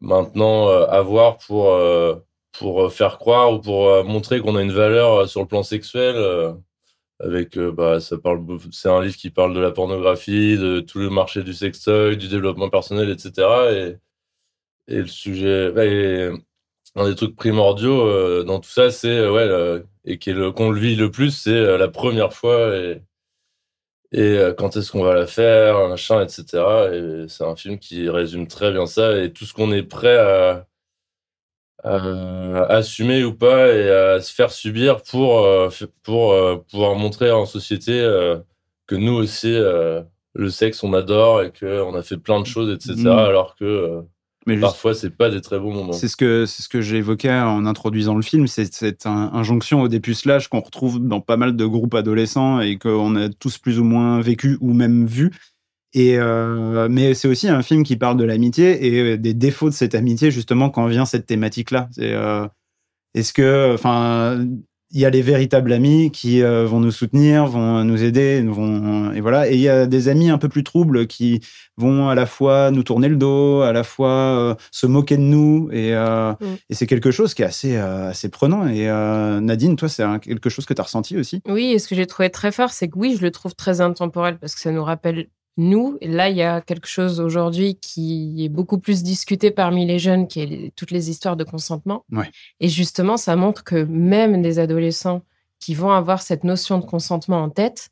maintenant euh, avoir pour euh, pour faire croire ou pour montrer qu'on a une valeur sur le plan sexuel avec bah ça parle c'est un livre qui parle de la pornographie de tout le marché du sextoy du développement personnel etc et le sujet et un des trucs primordiaux euh, dans tout ça c'est euh, ouais le- et qui est le qu'on le vit le plus c'est euh, la première fois et et euh, quand est-ce qu'on va la faire, machin, etc. Et c'est un film qui résume très bien ça et tout ce qu'on est prêt à, à assumer ou pas et à se faire subir pour, pour pouvoir montrer en société que nous aussi, le sexe, on adore et qu'on a fait plein de choses, etc. Mm. Alors que Mais juste- parfois, c'est pas des très beaux moments. C'est ce que c'est ce que j'évoquais en introduisant le film, c'est cette injonction au dépucelage qu'on retrouve dans pas mal de groupes adolescents et qu'on a tous plus ou moins vécu ou même vu. Et euh, mais c'est aussi un film qui parle de l'amitié et des défauts de cette amitié justement quand vient cette thématique-là. Euh, est-ce que enfin il y a les véritables amis qui euh, vont nous soutenir, vont nous aider, vont et voilà. Et il y a des amis un peu plus troubles qui vont à la fois nous tourner le dos, à la fois euh, se moquer de nous. Et, euh, Mm. et c'est quelque chose qui est assez assez prenant. Et Nadine, toi, c'est quelque chose que tu as ressenti aussi? Oui, et ce que j'ai trouvé très fort, c'est que oui, je le trouve très intemporel parce que ça nous rappelle nous. Là, il y a quelque chose aujourd'hui qui est beaucoup plus discuté parmi les jeunes, qui est les- toutes les histoires de consentement. Ouais. Et justement, ça montre que même des adolescents qui vont avoir cette notion de consentement en tête,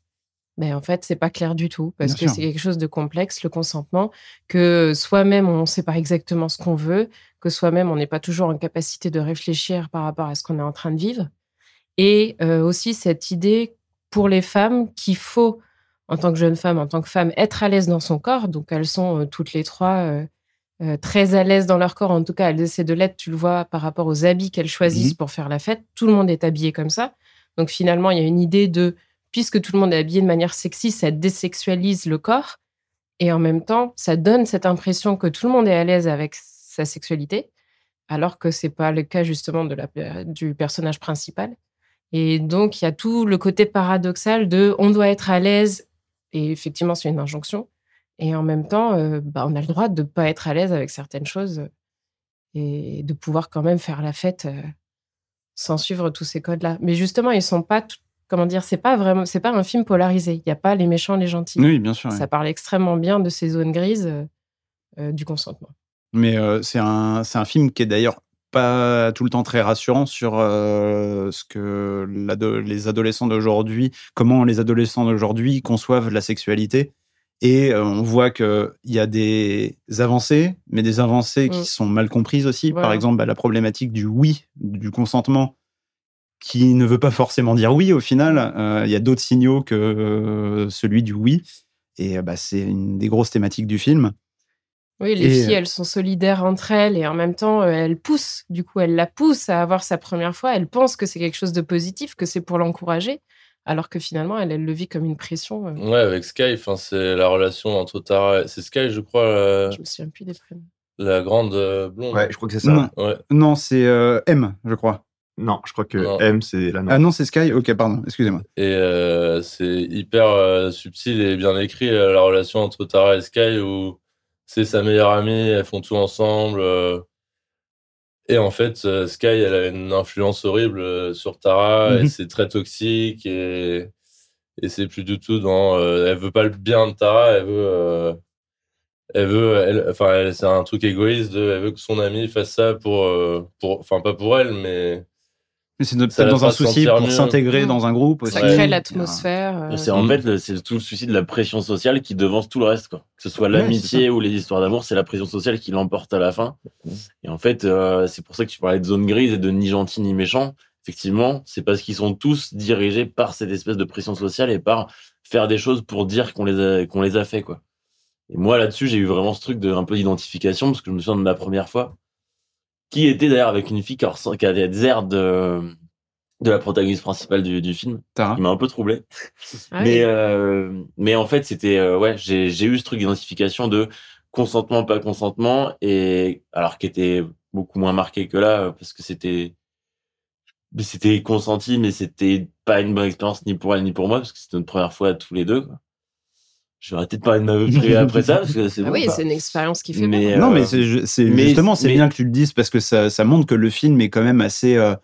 ben en fait, c'est pas clair du tout parce Bien que c'est quelque chose de complexe, le consentement, que soi-même, on ne sait pas exactement ce qu'on veut, que soi-même, on n'est pas toujours en capacité de réfléchir par rapport à ce qu'on est en train de vivre. Et euh, aussi cette idée pour les femmes qu'il faut, en tant que jeune femme, en tant que femme, être à l'aise dans son corps. Donc elles sont euh, toutes les trois euh, euh, très à l'aise dans leur corps. En tout cas, elles essaient de l'être, tu le vois, par rapport aux habits qu'elles choisissent Mhm. pour faire la fête. Tout le monde est habillé comme ça. Donc finalement, il y a une idée de, puisque tout le monde est habillé de manière sexy, ça désexualise le corps. Et en même temps, ça donne cette impression que tout le monde est à l'aise avec sa sexualité, alors que c'est pas le cas justement de la, du personnage principal. Et donc, il y a tout le côté paradoxal de on doit être à l'aise, et effectivement, c'est une injonction. Et en même temps, euh, bah, on a le droit de ne pas être à l'aise avec certaines choses et de pouvoir quand même faire la fête euh, sans suivre tous ces codes-là. Mais justement, ils sont pas, tout- comment dire, c'est pas vraiment, c'est pas un film polarisé. Il n'y a pas les méchants, les gentils. Oui, bien sûr. Ça parle extrêmement bien de ces zones grises euh, du consentement. Mais c'est un, c'est un film qui est d'ailleurs pas tout le temps très rassurant sur euh, ce que les adolescents d'aujourd'hui, comment les adolescents d'aujourd'hui conçoivent la sexualité. Et euh, on voit qu'il y a des avancées, mais des avancées qui Mm. sont mal comprises aussi. Par exemple, bah, la problématique du oui, du consentement, qui ne veut pas forcément dire oui au final. Euh, Il y a d'autres signaux que celui du oui. Et bah, c'est une des grosses thématiques du film. Oui, les Et, filles, euh, elles sont solidaires entre elles et en même temps, euh, elles poussent. Du coup, elles la poussent à avoir sa première fois. Elles pensent que c'est quelque chose de positif, que c'est pour l'encourager, alors que finalement, elle, elle le vit comme une pression. euh. Ouais, avec Sky, enfin, c'est la relation entre Tara. C'est Sky, je crois, la, Je me souviens plus des prénoms. la grande euh, blonde. Ouais, je crois que c'est ça. Non, Ouais. non c'est euh, M, je crois. Non, je crois que Non. M, c'est la Ah non, c'est Sky? Ok, pardon, excusez-moi. Et euh, c'est hyper euh, subtil et bien écrit euh, la relation entre Tara et Sky où c'est sa meilleure amie, elles font tout ensemble. euh, et en fait, euh, Sky, elle a une influence horrible euh, sur Tara et Mhm. c'est très toxique et, et c'est plus du tout dans. euh, elle veut pas le bien de Tara, elle veut. euh, elle veut, elle, enfin, c'est un truc égoïste. De, elle veut que son ami fasse ça pour, pour, enfin pas pour elle, mais Mais c'est peut-être dans un souci pour s'intégrer Mm. dans un groupe aussi. Ça Ouais. crée l'atmosphère. euh. C'est en Mm. fait c'est tout le souci de la pression sociale qui devance tout le reste quoi. Que ce soit Ouais, l'amitié ou les histoires d'amour, c'est la pression sociale qui l'emporte à la fin. Et en fait, euh, c'est pour ça que tu parlais de zone grise et de ni gentil ni méchant. Effectivement, c'est parce qu'ils sont tous dirigés par cette espèce de pression sociale et par faire des choses pour dire qu'on les a qu'on les a fait quoi. Et moi là-dessus, j'ai eu vraiment ce truc de un peu d'identification parce que je me souviens de ma première fois qui était d'ailleurs avec une fille qui, ressent- qui avait des airs de de la protagoniste principale du, du film, Tara. qui m'a un peu troublé. Ah mais, oui. euh, mais en fait, c'était euh, ouais, j'ai j'ai eu ce truc d'identification de consentement, pas consentement, et alors qui était beaucoup moins marqué que là, euh, parce que c'était mais c'était consenti, mais c'était pas une bonne expérience ni pour elle ni pour moi, parce que c'était notre première fois tous les deux. Quoi. Je vais arrêter de parler de ma vie privée après ça, parce que c'est Ah bon, oui, c'est une expérience qui fait Mais, peur. Non, euh, mais c'est justement, c'est bien que tu le dises parce que ça, ça montre que le film est quand même assez, euh,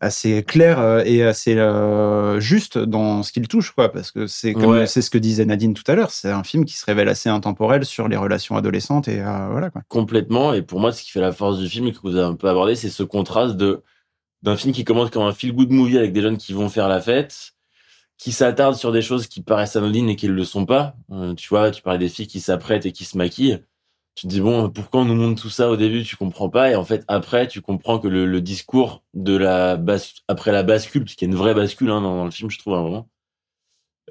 assez clair euh, et assez euh, juste dans ce qu'il touche, quoi. Parce que c'est comme Ouais. c'est ce que disait Nadine tout à l'heure, c'est un film qui se révèle assez intemporel sur les relations adolescentes et euh, voilà quoi. complètement. Et pour moi, ce qui fait la force du film et que vous avez un peu abordé, c'est ce contraste de d'un film qui commence comme un feel good movie avec des jeunes qui vont faire la fête, qui s'attardent sur des choses qui paraissent anodines et qui ne le sont pas. Euh, tu vois, tu parlais des filles qui s'apprêtent et qui se maquillent. Tu te dis bon, pourquoi on nous montre tout ça au début Tu comprends pas et en fait après tu comprends que le, le discours de la bas après la bascule, parce qu'il y a une vraie bascule hein, dans, dans le film, je trouve à un moment,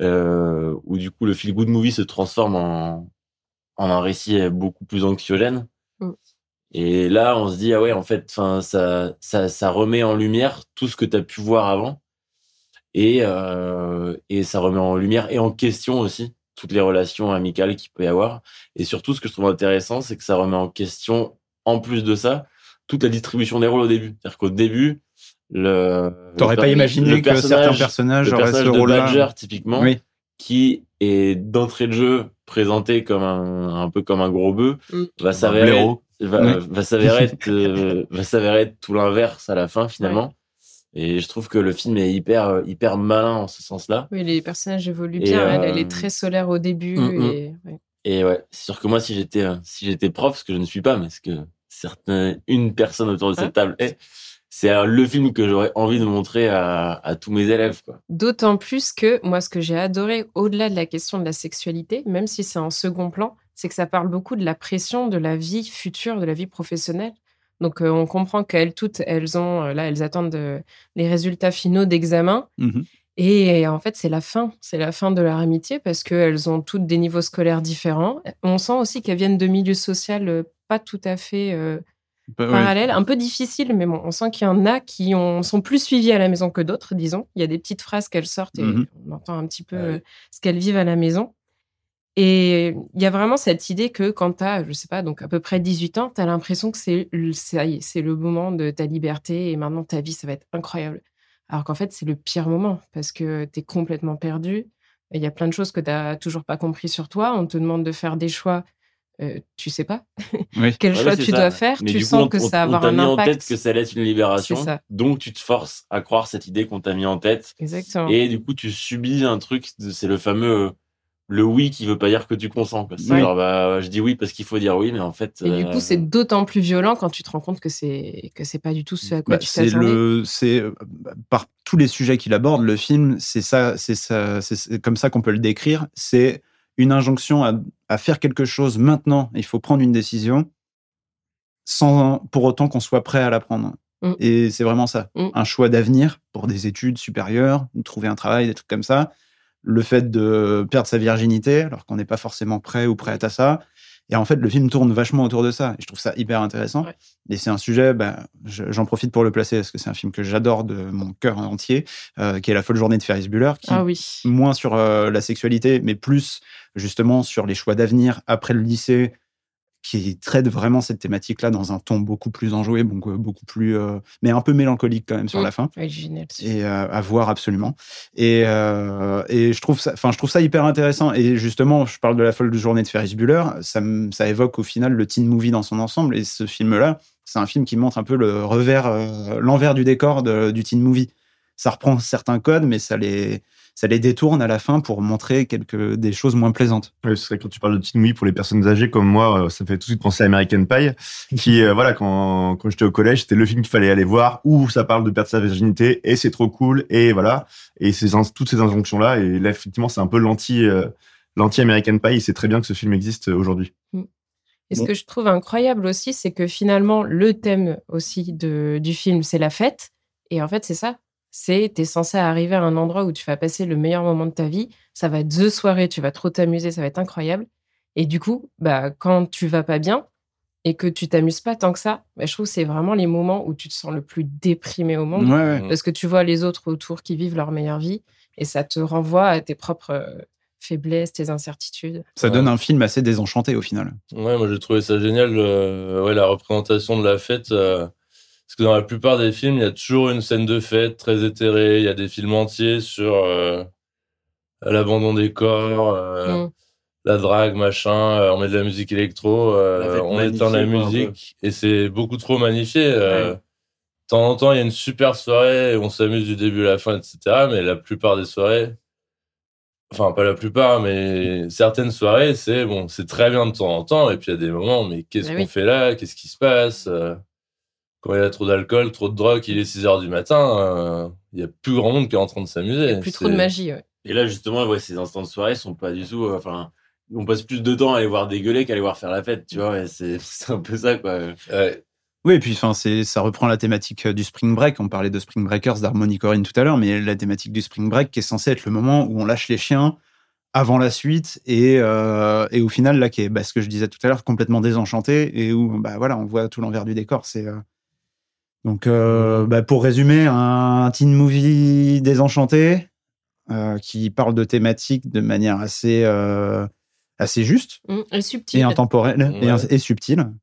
euh, où du coup le feel good movie se transforme en en un récit beaucoup plus anxiogène. Mm. Et là, on se dit, ah ouais, en fait, ça, ça, ça remet en lumière tout ce que tu as pu voir avant. Et, euh, et ça remet en lumière et en question aussi toutes les relations amicales qu'il peut y avoir. Et surtout, ce que je trouve intéressant, c'est que ça remet en question, en plus de ça, toute la distribution des rôles au début. C'est-à-dire qu'au début, le. T'aurais pas imaginé que certains personnages le auraient personnage ce de rôle-là. Badger typiquement, Oui. qui est d'entrée de jeu présenté comme un, un peu comme un gros bœuf, Mm. va s'avérer blaireau. va, Oui. va s'avérer être, euh, va s'avérer être tout l'inverse à la fin finalement. Et je trouve que le film est hyper euh, hyper malin en ce sens-là. Oui, les personnages évoluent Et, bien. Elle, euh, elle est très solaire au début. Mm, mm. et, ouais. Et ouais, c'est sûr que moi, si j'étais, euh, si j'étais prof, ce que je ne suis pas, mais ce que certains, une personne autour de cette Ouais. table est, c'est euh, le film que j'aurais envie de montrer à, à tous mes élèves. D'autant plus que moi, ce que j'ai adoré, au-delà de la question de la sexualité, même si c'est en second plan, c'est que ça parle beaucoup de la pression de la vie future, de la vie professionnelle. Donc, euh, on comprend qu'elles toutes, elles ont, euh, là, elles attendent de- les résultats finaux d'examen. Mhm. Et en fait, c'est la fin. C'est la fin de leur amitié parce qu'elles ont toutes des niveaux scolaires différents. On sent aussi qu'elles viennent de milieux sociaux euh, pas tout à fait euh, Bah, parallèles, un peu difficiles, mais bon, on sent qu'il y en a qui ont, sont plus suivis à la maison que d'autres, disons. Il y a des petites phrases qu'elles sortent et Mhm. on entend un petit peu Ah ce qu'elles vivent à la maison. Et il y a vraiment cette idée que quand tu as, je sais pas, donc à peu près 18 ans, tu as l'impression que c'est le- ça y est, c'est le moment de ta liberté et maintenant ta vie, ça va être incroyable. Alors qu'en fait, c'est le pire moment parce que tu es complètement perdu. Il y a plein de choses que tu n'as toujours pas compris sur toi. On te demande de faire des choix, euh, tu sais pas Oui. quel Ouais, choix tu ça. dois faire. Mais tu du coup, sens on- que on- ça va on avoir t'a un mis en impact. tête que ça allait être une libération. C'est ça. Donc, tu te forces à croire cette idée qu'on t'a mis en tête. Exactement. Et du coup, tu subis un truc, de- c'est le fameux, euh, le oui qui veut pas dire que tu consens, quoi. C'est Ouais. genre, bah, je dis oui parce qu'il faut dire oui, mais en fait. Et du euh, coup, c'est d'autant plus violent quand tu te rends compte que c'est que c'est pas du tout ce à quoi Bah, tu c'est t'attendais. le, c'est euh, par tous les sujets qu'il aborde, le film, c'est ça, c'est ça, c'est- c'est comme ça qu'on peut le décrire. C'est une injonction à, à faire quelque chose maintenant. Il faut prendre une décision, sans pour autant qu'on soit prêt à la prendre. Mm. Et c'est vraiment ça, Mm. un choix d'avenir pour des études supérieures, ou trouver un travail, des trucs comme ça. Le fait de perdre sa virginité, alors qu'on n'est pas forcément prêt ou prête à ça. Et en fait, le film tourne vachement autour de ça. Et je trouve ça hyper intéressant. Ouais. Et c'est un sujet, bah, je- j'en profite pour le placer parce que c'est un film que j'adore de mon cœur entier, euh, qui est La folle journée de Ferris Bueller, qui Ah oui. moins sur euh, la sexualité, mais plus justement sur les choix d'avenir après le lycée, qui traite vraiment cette thématique-là dans un ton beaucoup plus enjoué, donc euh, beaucoup plus, euh, mais un peu mélancolique quand même sur Mm. la fin Ouais, génial. et euh, à voir absolument. Et, euh, et je trouve ça, enfin, je trouve ça hyper intéressant. Et justement, je parle de la folle journée de Ferris Bueller. Ça, évoque au final le teen movie dans son ensemble. Et ce film-là, c'est un film qui montre un peu le revers, l'envers du décor de- du teen movie. Ça reprend certains codes, mais ça les, ça les détourne à la fin pour montrer quelques des choses moins plaisantes. C'est vrai que quand tu parles de teen movie pour les personnes âgées comme moi, euh, ça me fait tout de suite penser à American Pie, qui, euh, voilà, quand, quand j'étais au collège, c'était le film qu'il fallait aller voir, où ça parle de perdre sa virginité, et c'est trop cool, et voilà. Et ces, toutes ces injonctions-là, et là, effectivement, c'est un peu l'anti, euh, l'anti-American Pie, et c'est très bien que ce film existe aujourd'hui. Et ce Bon. que je trouve incroyable aussi, c'est que finalement, le thème aussi de, du film, c'est la fête. Et en fait, c'est ça. C'est, t'es censé arriver à un endroit où tu vas passer le meilleur moment de ta vie. Ça va être the soirée, tu vas trop t'amuser, ça va être incroyable. Et du coup, bah, quand tu vas pas bien et que tu t'amuses pas tant que ça, bah, je trouve que c'est vraiment les moments où tu te sens le plus déprimé au monde. Ouais, ouais. Parce que tu vois les autres autour qui vivent leur meilleure vie et ça te renvoie à tes propres euh, faiblesses, tes incertitudes. Ça donne un film assez désenchanté au final. Ouais, moi j'ai trouvé ça génial, euh, ouais, la représentation de la fête. euh, parce que dans la plupart des films, il y a toujours une scène de fête très éthérée. Il y a des films entiers sur euh, l'abandon des corps, euh, Mm. la drague, machin. euh, on met de la musique électro, euh, La on éteint la musique. Et c'est beaucoup trop magnifié. euh, Ouais. De temps en temps, il y a une super soirée, on s'amuse du début à la fin, etc. Mais la plupart des soirées, enfin pas la plupart, mais certaines soirées, c'est bon, c'est très bien de temps en temps. Et puis il y a des moments, mais qu'est-ce Bah qu'on oui. fait là? Qu'est-ce qui se passe? Euh, Quand il y a trop d'alcool, trop de drogue, il est 6 heures du matin, euh, il y a plus grand monde qui est en train de s'amuser. Plus trop de magie, ouais. Et là, justement, ouais, ces instants de soirée sont pas du tout. euh, Enfin, on passe plus de temps à aller voir dégueuler qu'à aller voir faire la fête, tu vois. et c'est un peu ça, quoi. Ouais. Oui, et puis enfin, ça reprend la thématique euh, du Spring Break. On parlait de Spring Breakers d'Harmony Corinne tout à l'heure, mais la thématique du Spring Break qui est censée être le moment où on lâche les chiens avant la suite et, euh, et au final, là, qui est bah, ce que je disais tout à l'heure, complètement désenchanté et où bah, voilà, on voit tout l'envers du décor. C'est, euh, Donc, euh, bah, pour résumer, un teen movie désenchanté euh, qui parle de thématiques de manière assez, euh, assez juste Mm, et subtil. et intemporelle et, Ouais. et subtile.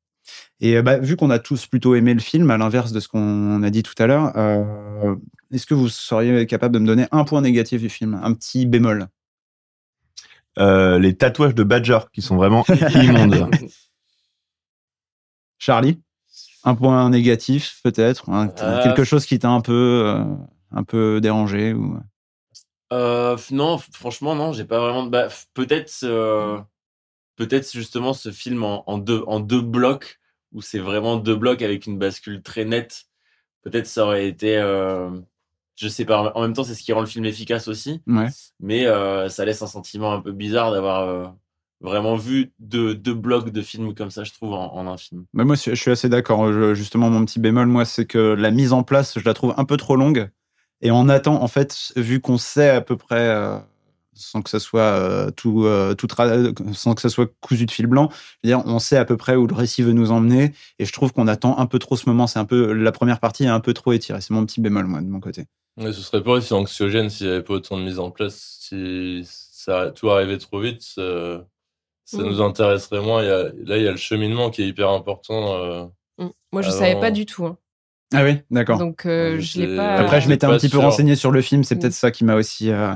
Et bah, vu qu'on a tous plutôt aimé le film, à l'inverse de ce qu'on a dit tout à l'heure, euh, est-ce que vous seriez capable de me donner un point négatif du film, un petit bémol? Euh, les tatouages de Badger qui sont vraiment immondes. Charlie? Un point négatif, peut-être Euh, Quelque chose qui t'a un peu, euh, un peu dérangé ou... Euh, non, franchement, non, j'ai pas vraiment de. Bah, peut-être, peut-être justement ce film en, en deux, en deux blocs où c'est vraiment deux blocs avec une bascule très nette. Peut-être ça aurait été, je sais pas. En même temps, c'est ce qui rend le film efficace aussi. Ouais. Mais euh, ça laisse un sentiment un peu bizarre d'avoir euh, vraiment vu deux, deux blocs de films comme ça, je trouve, en, en un film. Bah, moi, je suis assez d'accord. Je- Justement, mon petit bémol, moi, c'est que la mise en place, je la trouve un peu trop longue. Et on attend, en fait, vu qu'on sait à peu près, euh, sans que ça soit euh, tout, euh, tout sans que ça soit cousu de fil blanc, dire, on sait à peu près où le récit veut nous emmener. Et je trouve qu'on attend un peu trop ce moment. C'est un peu la première partie est un peu trop étirée. C'est mon petit bémol, moi, de mon côté. Ouais, ce serait pas aussi anxiogène s'il n'y avait pas autant de mise en place. Si ça, tout arrivait trop vite, ça, Mm. nous intéresserait moins. Il y a- là, il y a le cheminement qui est hyper important. euh, Mm. Moi, je avant- savais pas du tout. hein. Ah oui, d'accord. Donc, euh, Ouais, je l'ai c'est- pas. Après, je m'étais un petit peu renseigné sur le film. C'est peut-être ça qui m'a aussi, euh,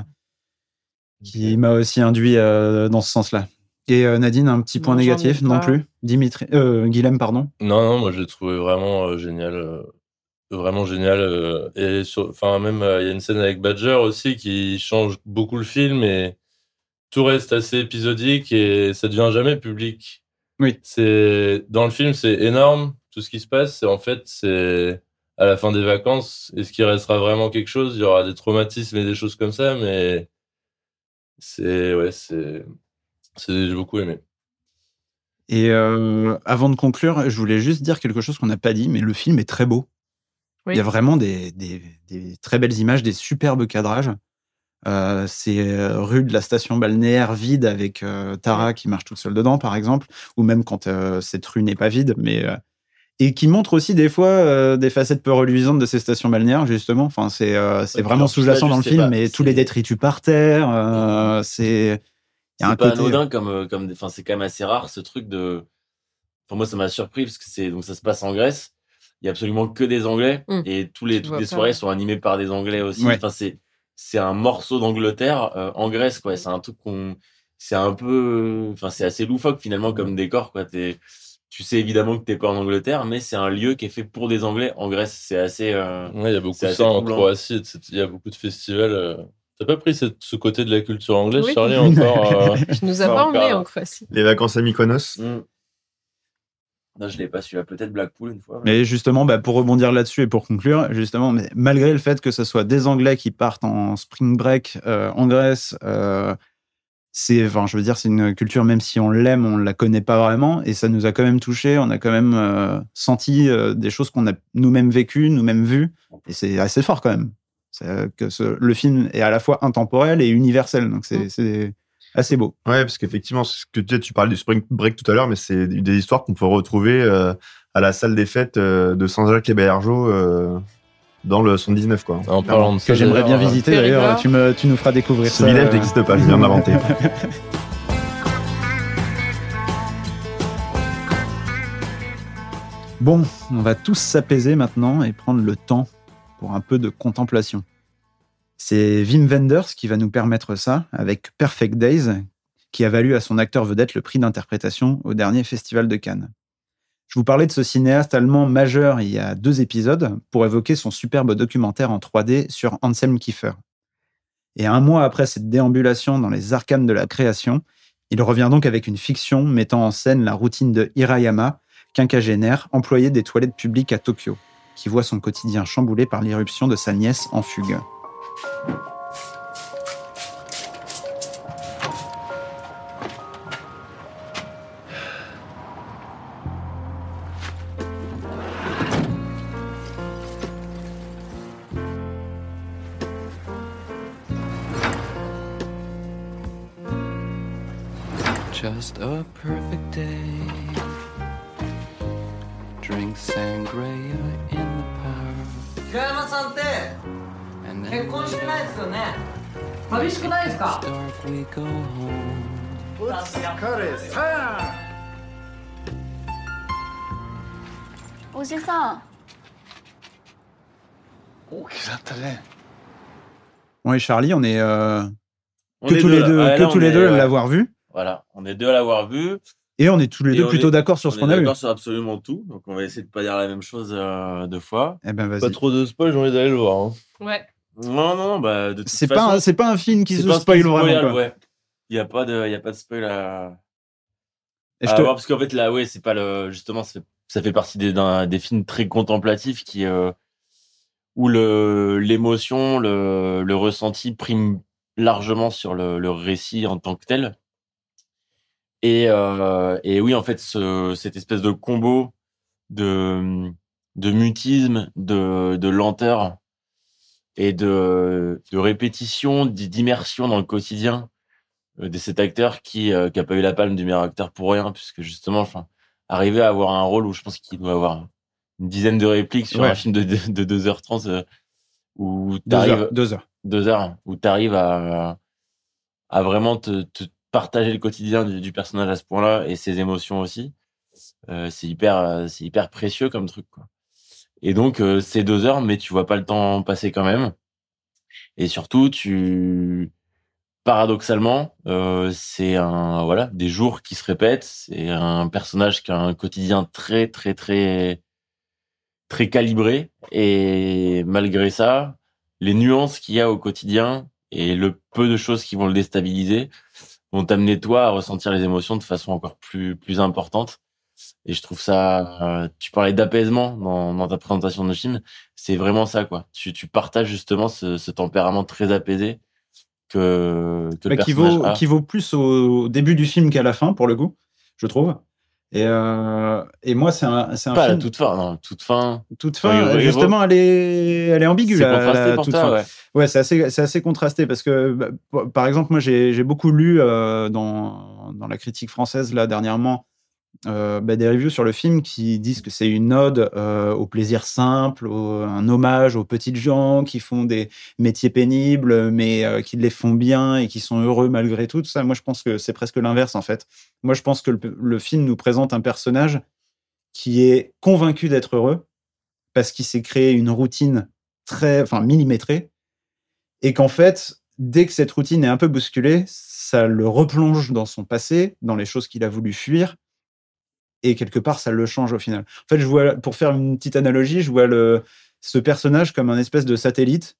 qui m'a aussi induit euh, dans ce sens-là. Et euh, Nadine, un petit point Non, négatif non plus? Dimitri, euh, Guilhem, pardon. Non, non, moi je l'ai trouvé vraiment euh, génial. euh, vraiment génial. et enfin, même, euh, il y a une scène avec Badger aussi qui change beaucoup le film et tout reste assez épisodique et ça devient jamais public. Oui. C'est, dans le film, c'est énorme tout ce qui se passe. Et en fait, c'est à la fin des vacances. Est-ce qu'il restera vraiment quelque chose? Il y aura des traumatismes et des choses comme ça, mais c'est, ouais, c'est, c'est, j'ai beaucoup aimé. Et euh, avant de conclure, je voulais juste dire quelque chose qu'on n'a pas dit, mais le film est très beau. Oui. Il y a vraiment des, des- des très belles images, des superbes cadrages. Euh, c'est euh, rue de la station balnéaire vide avec euh, Tara qui marche toute seule dedans, par exemple, ou même quand euh, cette rue n'est pas vide, mais euh, et qui montre aussi des fois euh, des facettes peu reluisantes de ces stations balnéaires, justement. Enfin, c'est euh, c'est vraiment sous-jacent dans le film, mais tous les détritus par terre, euh, c'est il y a un c'est pas côté. anodin comme comme enfin c'est quand même assez rare ce truc de enfin moi ça m'a surpris parce que c'est donc ça se passe en Grèce il y a absolument que des anglais Mm. et tous les toutes les soirées sont animées par des anglais aussi Ouais. enfin c'est c'est un morceau d'Angleterre euh, en Grèce quoi c'est un truc qu'on c'est un peu enfin c'est assez loufoque finalement comme décor quoi t'es tu sais évidemment que t'es pas en Angleterre mais c'est un lieu qui est fait pour des anglais en Grèce c'est assez euh, Ouais, il y a beaucoup ça en. Croatie. Il y a beaucoup de festivals. euh. T'as pas pris cette- ce côté de la culture anglaise, Oui. Charlie, encore euh, Tu nous as pas emmenés en Croatie. Les vacances à Mykonos. Mm. Non je l'ai pas su peut-être Blackpool une fois Mais justement, bah, pour rebondir là-dessus et pour conclure, justement, mais malgré le fait que ce soit des Anglais qui partent en spring break euh, en Grèce, euh, c'est, enfin, je veux dire, c'est une culture, même si on l'aime, on la connaît pas vraiment, et ça nous a quand même touché. On a quand même euh, senti euh, des choses qu'on a nous-mêmes vécues, nous-mêmes vues, et c'est assez fort quand même. C'est, que ce- le film est à la fois intemporel et universel, donc c'est, c'est assez beau. Ouais, parce qu'effectivement, ce que tu, disais, tu parlais du Spring Break tout à l'heure, mais c'est des histoires qu'on peut retrouver euh, à la salle des fêtes euh, de Saint-Jacques et Bergeau euh, dans le 79, quoi. En parlant de que j'aimerais bien d'ailleurs, visiter. D'ailleurs, tu, me, tu nous feras découvrir Ce ça. village euh, n'existe pas, je viens de l'inventer. Bon, on va tous s'apaiser maintenant et prendre le temps pour un peu de contemplation. C'est Wim Wenders qui va nous permettre ça avec Perfect Days, qui a valu à son acteur vedette le prix d'interprétation au dernier Festival de Cannes. Je vous parlais de ce cinéaste allemand majeur il y a deux épisodes pour évoquer son superbe documentaire en 3D sur Anselm Kiefer. Et un mois après cette déambulation dans les arcanes de la création, il revient donc avec une fiction mettant en scène la routine de Hirayama, quinquagénaire, employé des toilettes publiques à Tokyo, qui voit son quotidien chamboulé par l'irruption de sa nièce en fugue. Thank you. 寂しくないですか dark we go home. お疲れさ おじさん大きなったね。 Bon, et Charlie, on est euh, On que est tous deux, les là. deux, Ouais, que là, tous on les est- deux à ouais. l'avoir vu. Voilà, on est deux à l'avoir vu. Et on est tous les Et deux on plutôt est- d'accord sur ce on qu'on est a vu. d'accord sur absolument tout. Donc on va essayer de pas dire la même chose euh, deux fois. Eh ben, vas-y. Pas trop de spoil, j'ai envie d'aller le voir. hein. Ouais. Non, non, non, bah, de toute C'est façon, pas, c'est pas un film qui se spoil vraiment. quoi. ouais. Il y a pas de, il y a pas de spoil à, Et à je te- avoir, parce qu'en fait là, ouais, c'est pas le, justement, ça fait partie des, des films très contemplatifs qui, euh, où le, l'émotion, le, le ressenti prime largement sur le, le récit en tant que tel. Et, euh, et oui, en fait, ce, cette espèce de combo de, de mutisme, de, de lenteur et de, de répétition, d'i- d'immersion dans le quotidien euh, de cet acteur qui n'a qui a pas eu la palme du meilleur acteur pour rien, puisque justement, enfin, arriver à avoir un rôle où je pense qu'il doit avoir une dizaine de répliques sur Ouais. un film de, de, de 2h30 euh, où t'arrives heures, deux heures. deux heures où tu arrives à, à vraiment te, te partager le quotidien du, du personnage à ce point-là et ses émotions aussi. Euh, c'est hyper, euh, c'est hyper précieux comme truc. Quoi. Et donc, euh, c'est deux heures, mais tu vois pas le temps passer quand même. Et surtout, tu, paradoxalement, euh, c'est un, voilà, des jours qui se répètent. C'est un personnage qui a un quotidien très, très, très, très calibré. Et malgré ça, les nuances qu'il y a au quotidien et le peu de choses qui vont le déstabiliser vont t'amener toi à ressentir les émotions de façon encore plus plus importante. Et je trouve ça, euh, tu parlais d'apaisement dans, dans ta présentation de film, c'est vraiment ça quoi. Tu, tu partages justement ce, ce tempérament très apaisé que, que le Bah, qui, personnage vaut, a. qui vaut plus au début du film qu'à la fin, pour le coup, je trouve. Et, euh, et moi, c'est un, c'est un Pas à film. toute fin, non, toute fin. toute fin, justement, elle est, elle est ambiguë. C'est contrasté pour toute fin. ouais. Ouais, c'est assez, c'est assez contrasté parce que, bah, par exemple, moi, j'ai j'ai beaucoup lu euh, dans, dans la critique française, là, dernièrement, euh, bah, des reviews sur le film qui disent que c'est une ode euh, au plaisir simple, un hommage aux petites gens qui font des métiers pénibles, mais euh, qui les font bien et qui sont heureux malgré tout. ça, moi, je pense que c'est presque l'inverse, en fait. Moi, je pense que le film nous présente un personnage qui est convaincu d'être heureux parce qu'il s'est créé une routine très, enfin, millimétrée et qu'en fait, dès que cette routine est un peu bousculée, ça le replonge dans son passé, dans les choses qu'il a voulu fuir, et quelque part, ça le change au final. En fait, je vois, pour faire une petite analogie, je vois le, ce personnage comme un espèce de satellite,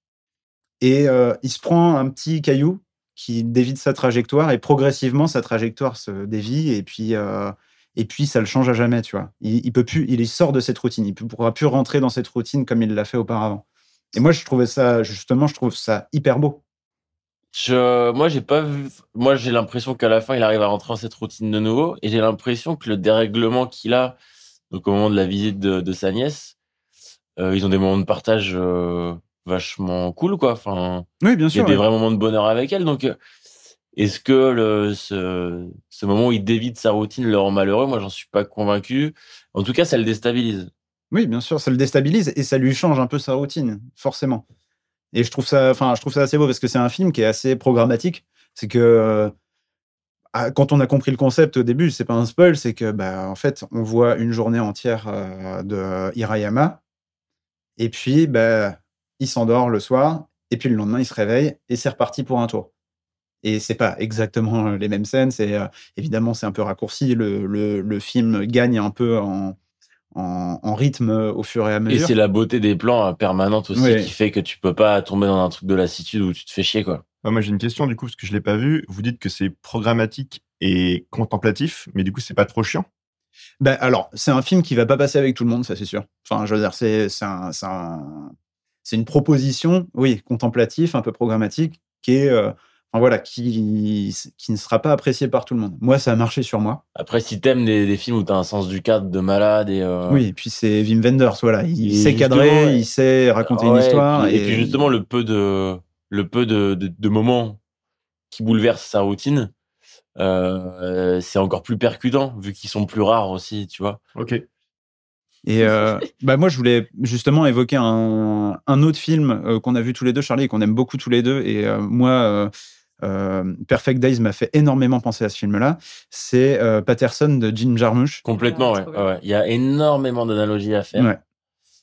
et euh, il se prend un petit caillou qui dévie sa trajectoire, et progressivement, sa trajectoire se dévie, et puis, euh, et puis ça le change à jamais, tu vois. Il, il peut plus, il sort de cette routine, il ne pourra plus rentrer dans cette routine comme il l'a fait auparavant. Et moi, je trouvais ça, justement, je trouve ça hyper beau. Je, moi, j'ai pas vu. Moi, j'ai l'impression qu'à la fin, il arrive à rentrer dans cette routine de nouveau, et j'ai l'impression que le dérèglement qu'il a, donc au moment de la visite de, de sa nièce, euh, ils ont des moments de partage euh, vachement cool, quoi. Enfin, Oui, bien il y a des ouais. vrais moments de bonheur avec elle. Donc, euh, est-ce que le, ce, ce moment où il dévie de sa routine le rend malheureux? Moi, j'en suis pas convaincu. En tout cas, ça le déstabilise. Oui, bien sûr, ça le déstabilise et ça lui change un peu sa routine, forcément. Et je trouve ça, enfin, je trouve ça assez beau parce que c'est un film qui est assez programmatique. C'est que euh, ah, quand on a compris le concept au début, c'est pas un spoil, c'est que bah, en fait, on voit une journée entière euh, de Hirayama et puis bah, il s'endort le soir et puis le lendemain il se réveille et c'est reparti pour un tour. Et c'est pas exactement les mêmes scènes, c'est euh, évidemment c'est un peu raccourci. Le, le film gagne un peu en, en, en rythme au fur et à Et mesure. c'est la beauté des plans euh, permanentes aussi Oui. qui fait que tu peux pas tomber dans un truc de lassitude où tu te fais chier, quoi. Ah, moi, j'ai une question, du coup, parce que je l'ai pas vu. Vous dites que c'est programmatique et contemplatif, mais du coup, c'est pas trop chiant? Ben, alors, c'est un film qui va pas passer avec tout le monde, ça c'est sûr. Enfin, je veux dire, c'est c'est un- c'est un- c'est une proposition, oui, contemplatif, un peu programmatique, qui est, euh, voilà, qui, qui ne sera pas appréciée par tout le monde. Moi, ça a marché sur moi. Après, si t'aimes des, des films où t'as un sens du cadre de malade et. euh, Oui, et puis c'est Wim Wenders, voilà, il Et sait cadrer, ouais. il sait raconter une histoire. Et puis, et puis justement, le peu de, le peu de, de, de moments qui bouleversent sa routine, euh, c'est encore plus percutant, vu qu'ils sont plus rares aussi, tu vois. Ok. Et euh, bah moi, je voulais justement évoquer un, un autre film euh, qu'on a vu tous les deux, Charlie, et qu'on aime beaucoup tous les deux. Et euh, moi, euh, Perfect Days m'a fait énormément penser à ce film-là. C'est euh, Patterson de Jim Jarmusch. Complètement, ouais. ouais, ouais. Il y a énormément d'analogies à faire. Ouais.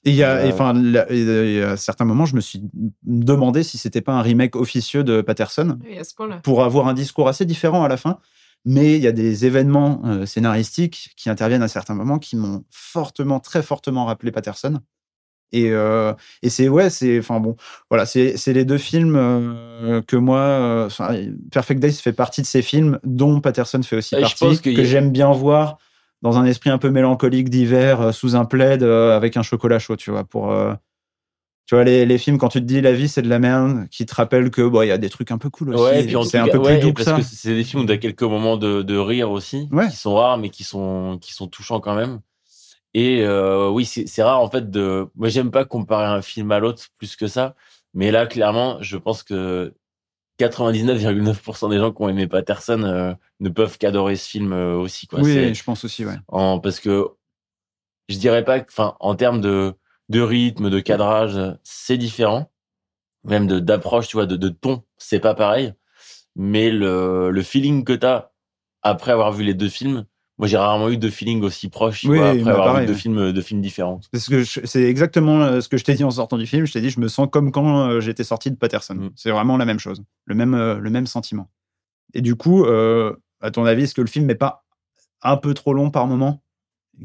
Et il y a, Euh, enfin, euh, à certains moments, je me suis demandé si c'était pas un remake officieux de Patterson Oui, à ce point-là. pour avoir un discours assez différent à la fin. Mais il y a des événements euh, scénaristiques qui interviennent à certains moments qui m'ont fortement, très fortement rappelé Patterson. Et, euh, et c'est ouais, c'est enfin bon, voilà, c'est les deux films euh, que moi, euh, Perfect Days fait partie de ces films dont Patterson fait aussi Et je partie, que a- j'aime bien voir dans un esprit un peu mélancolique d'hiver, sous un plaid avec un chocolat chaud, tu vois, pour tu vois les, les films quand tu te dis la vie c'est de la merde, qui te rappellent que bon, il y a des trucs un peu cool aussi, Ouais, c'est un peu plus doux que parce ça. que c'est des films où t'as quelques moments de, de rire aussi, Ouais. qui sont rares, mais qui sont, qui sont touchants quand même. Et euh, oui, c'est rare en fait de. Moi, j'aime pas comparer un film à l'autre plus que ça, mais là, clairement, je pense que 99,9% des gens qui ont aimé Patterson euh, ne peuvent qu'adorer ce film euh, aussi. Quoi. oui, je pense aussi, ouais. en, parce que je dirais pas que, enfin, en termes de, de rythme, de cadrage, c'est différent. Même de, d'approche, tu vois, de, de ton, c'est pas pareil. Mais le, le feeling que t'as après avoir vu les deux films, moi, j'ai rarement eu de feeling aussi proche, Oui, vois, après bah, avoir pareil, vu deux films, deux films différents. C'est exactement euh, ce que je t'ai dit en sortant du film. Je t'ai dit, je me sens comme quand euh, j'étais sorti de Patterson. Mm. C'est vraiment la même chose, le même, euh, le même sentiment. Et du coup, euh, à ton avis, est-ce que le film n'est pas un peu trop long par moment,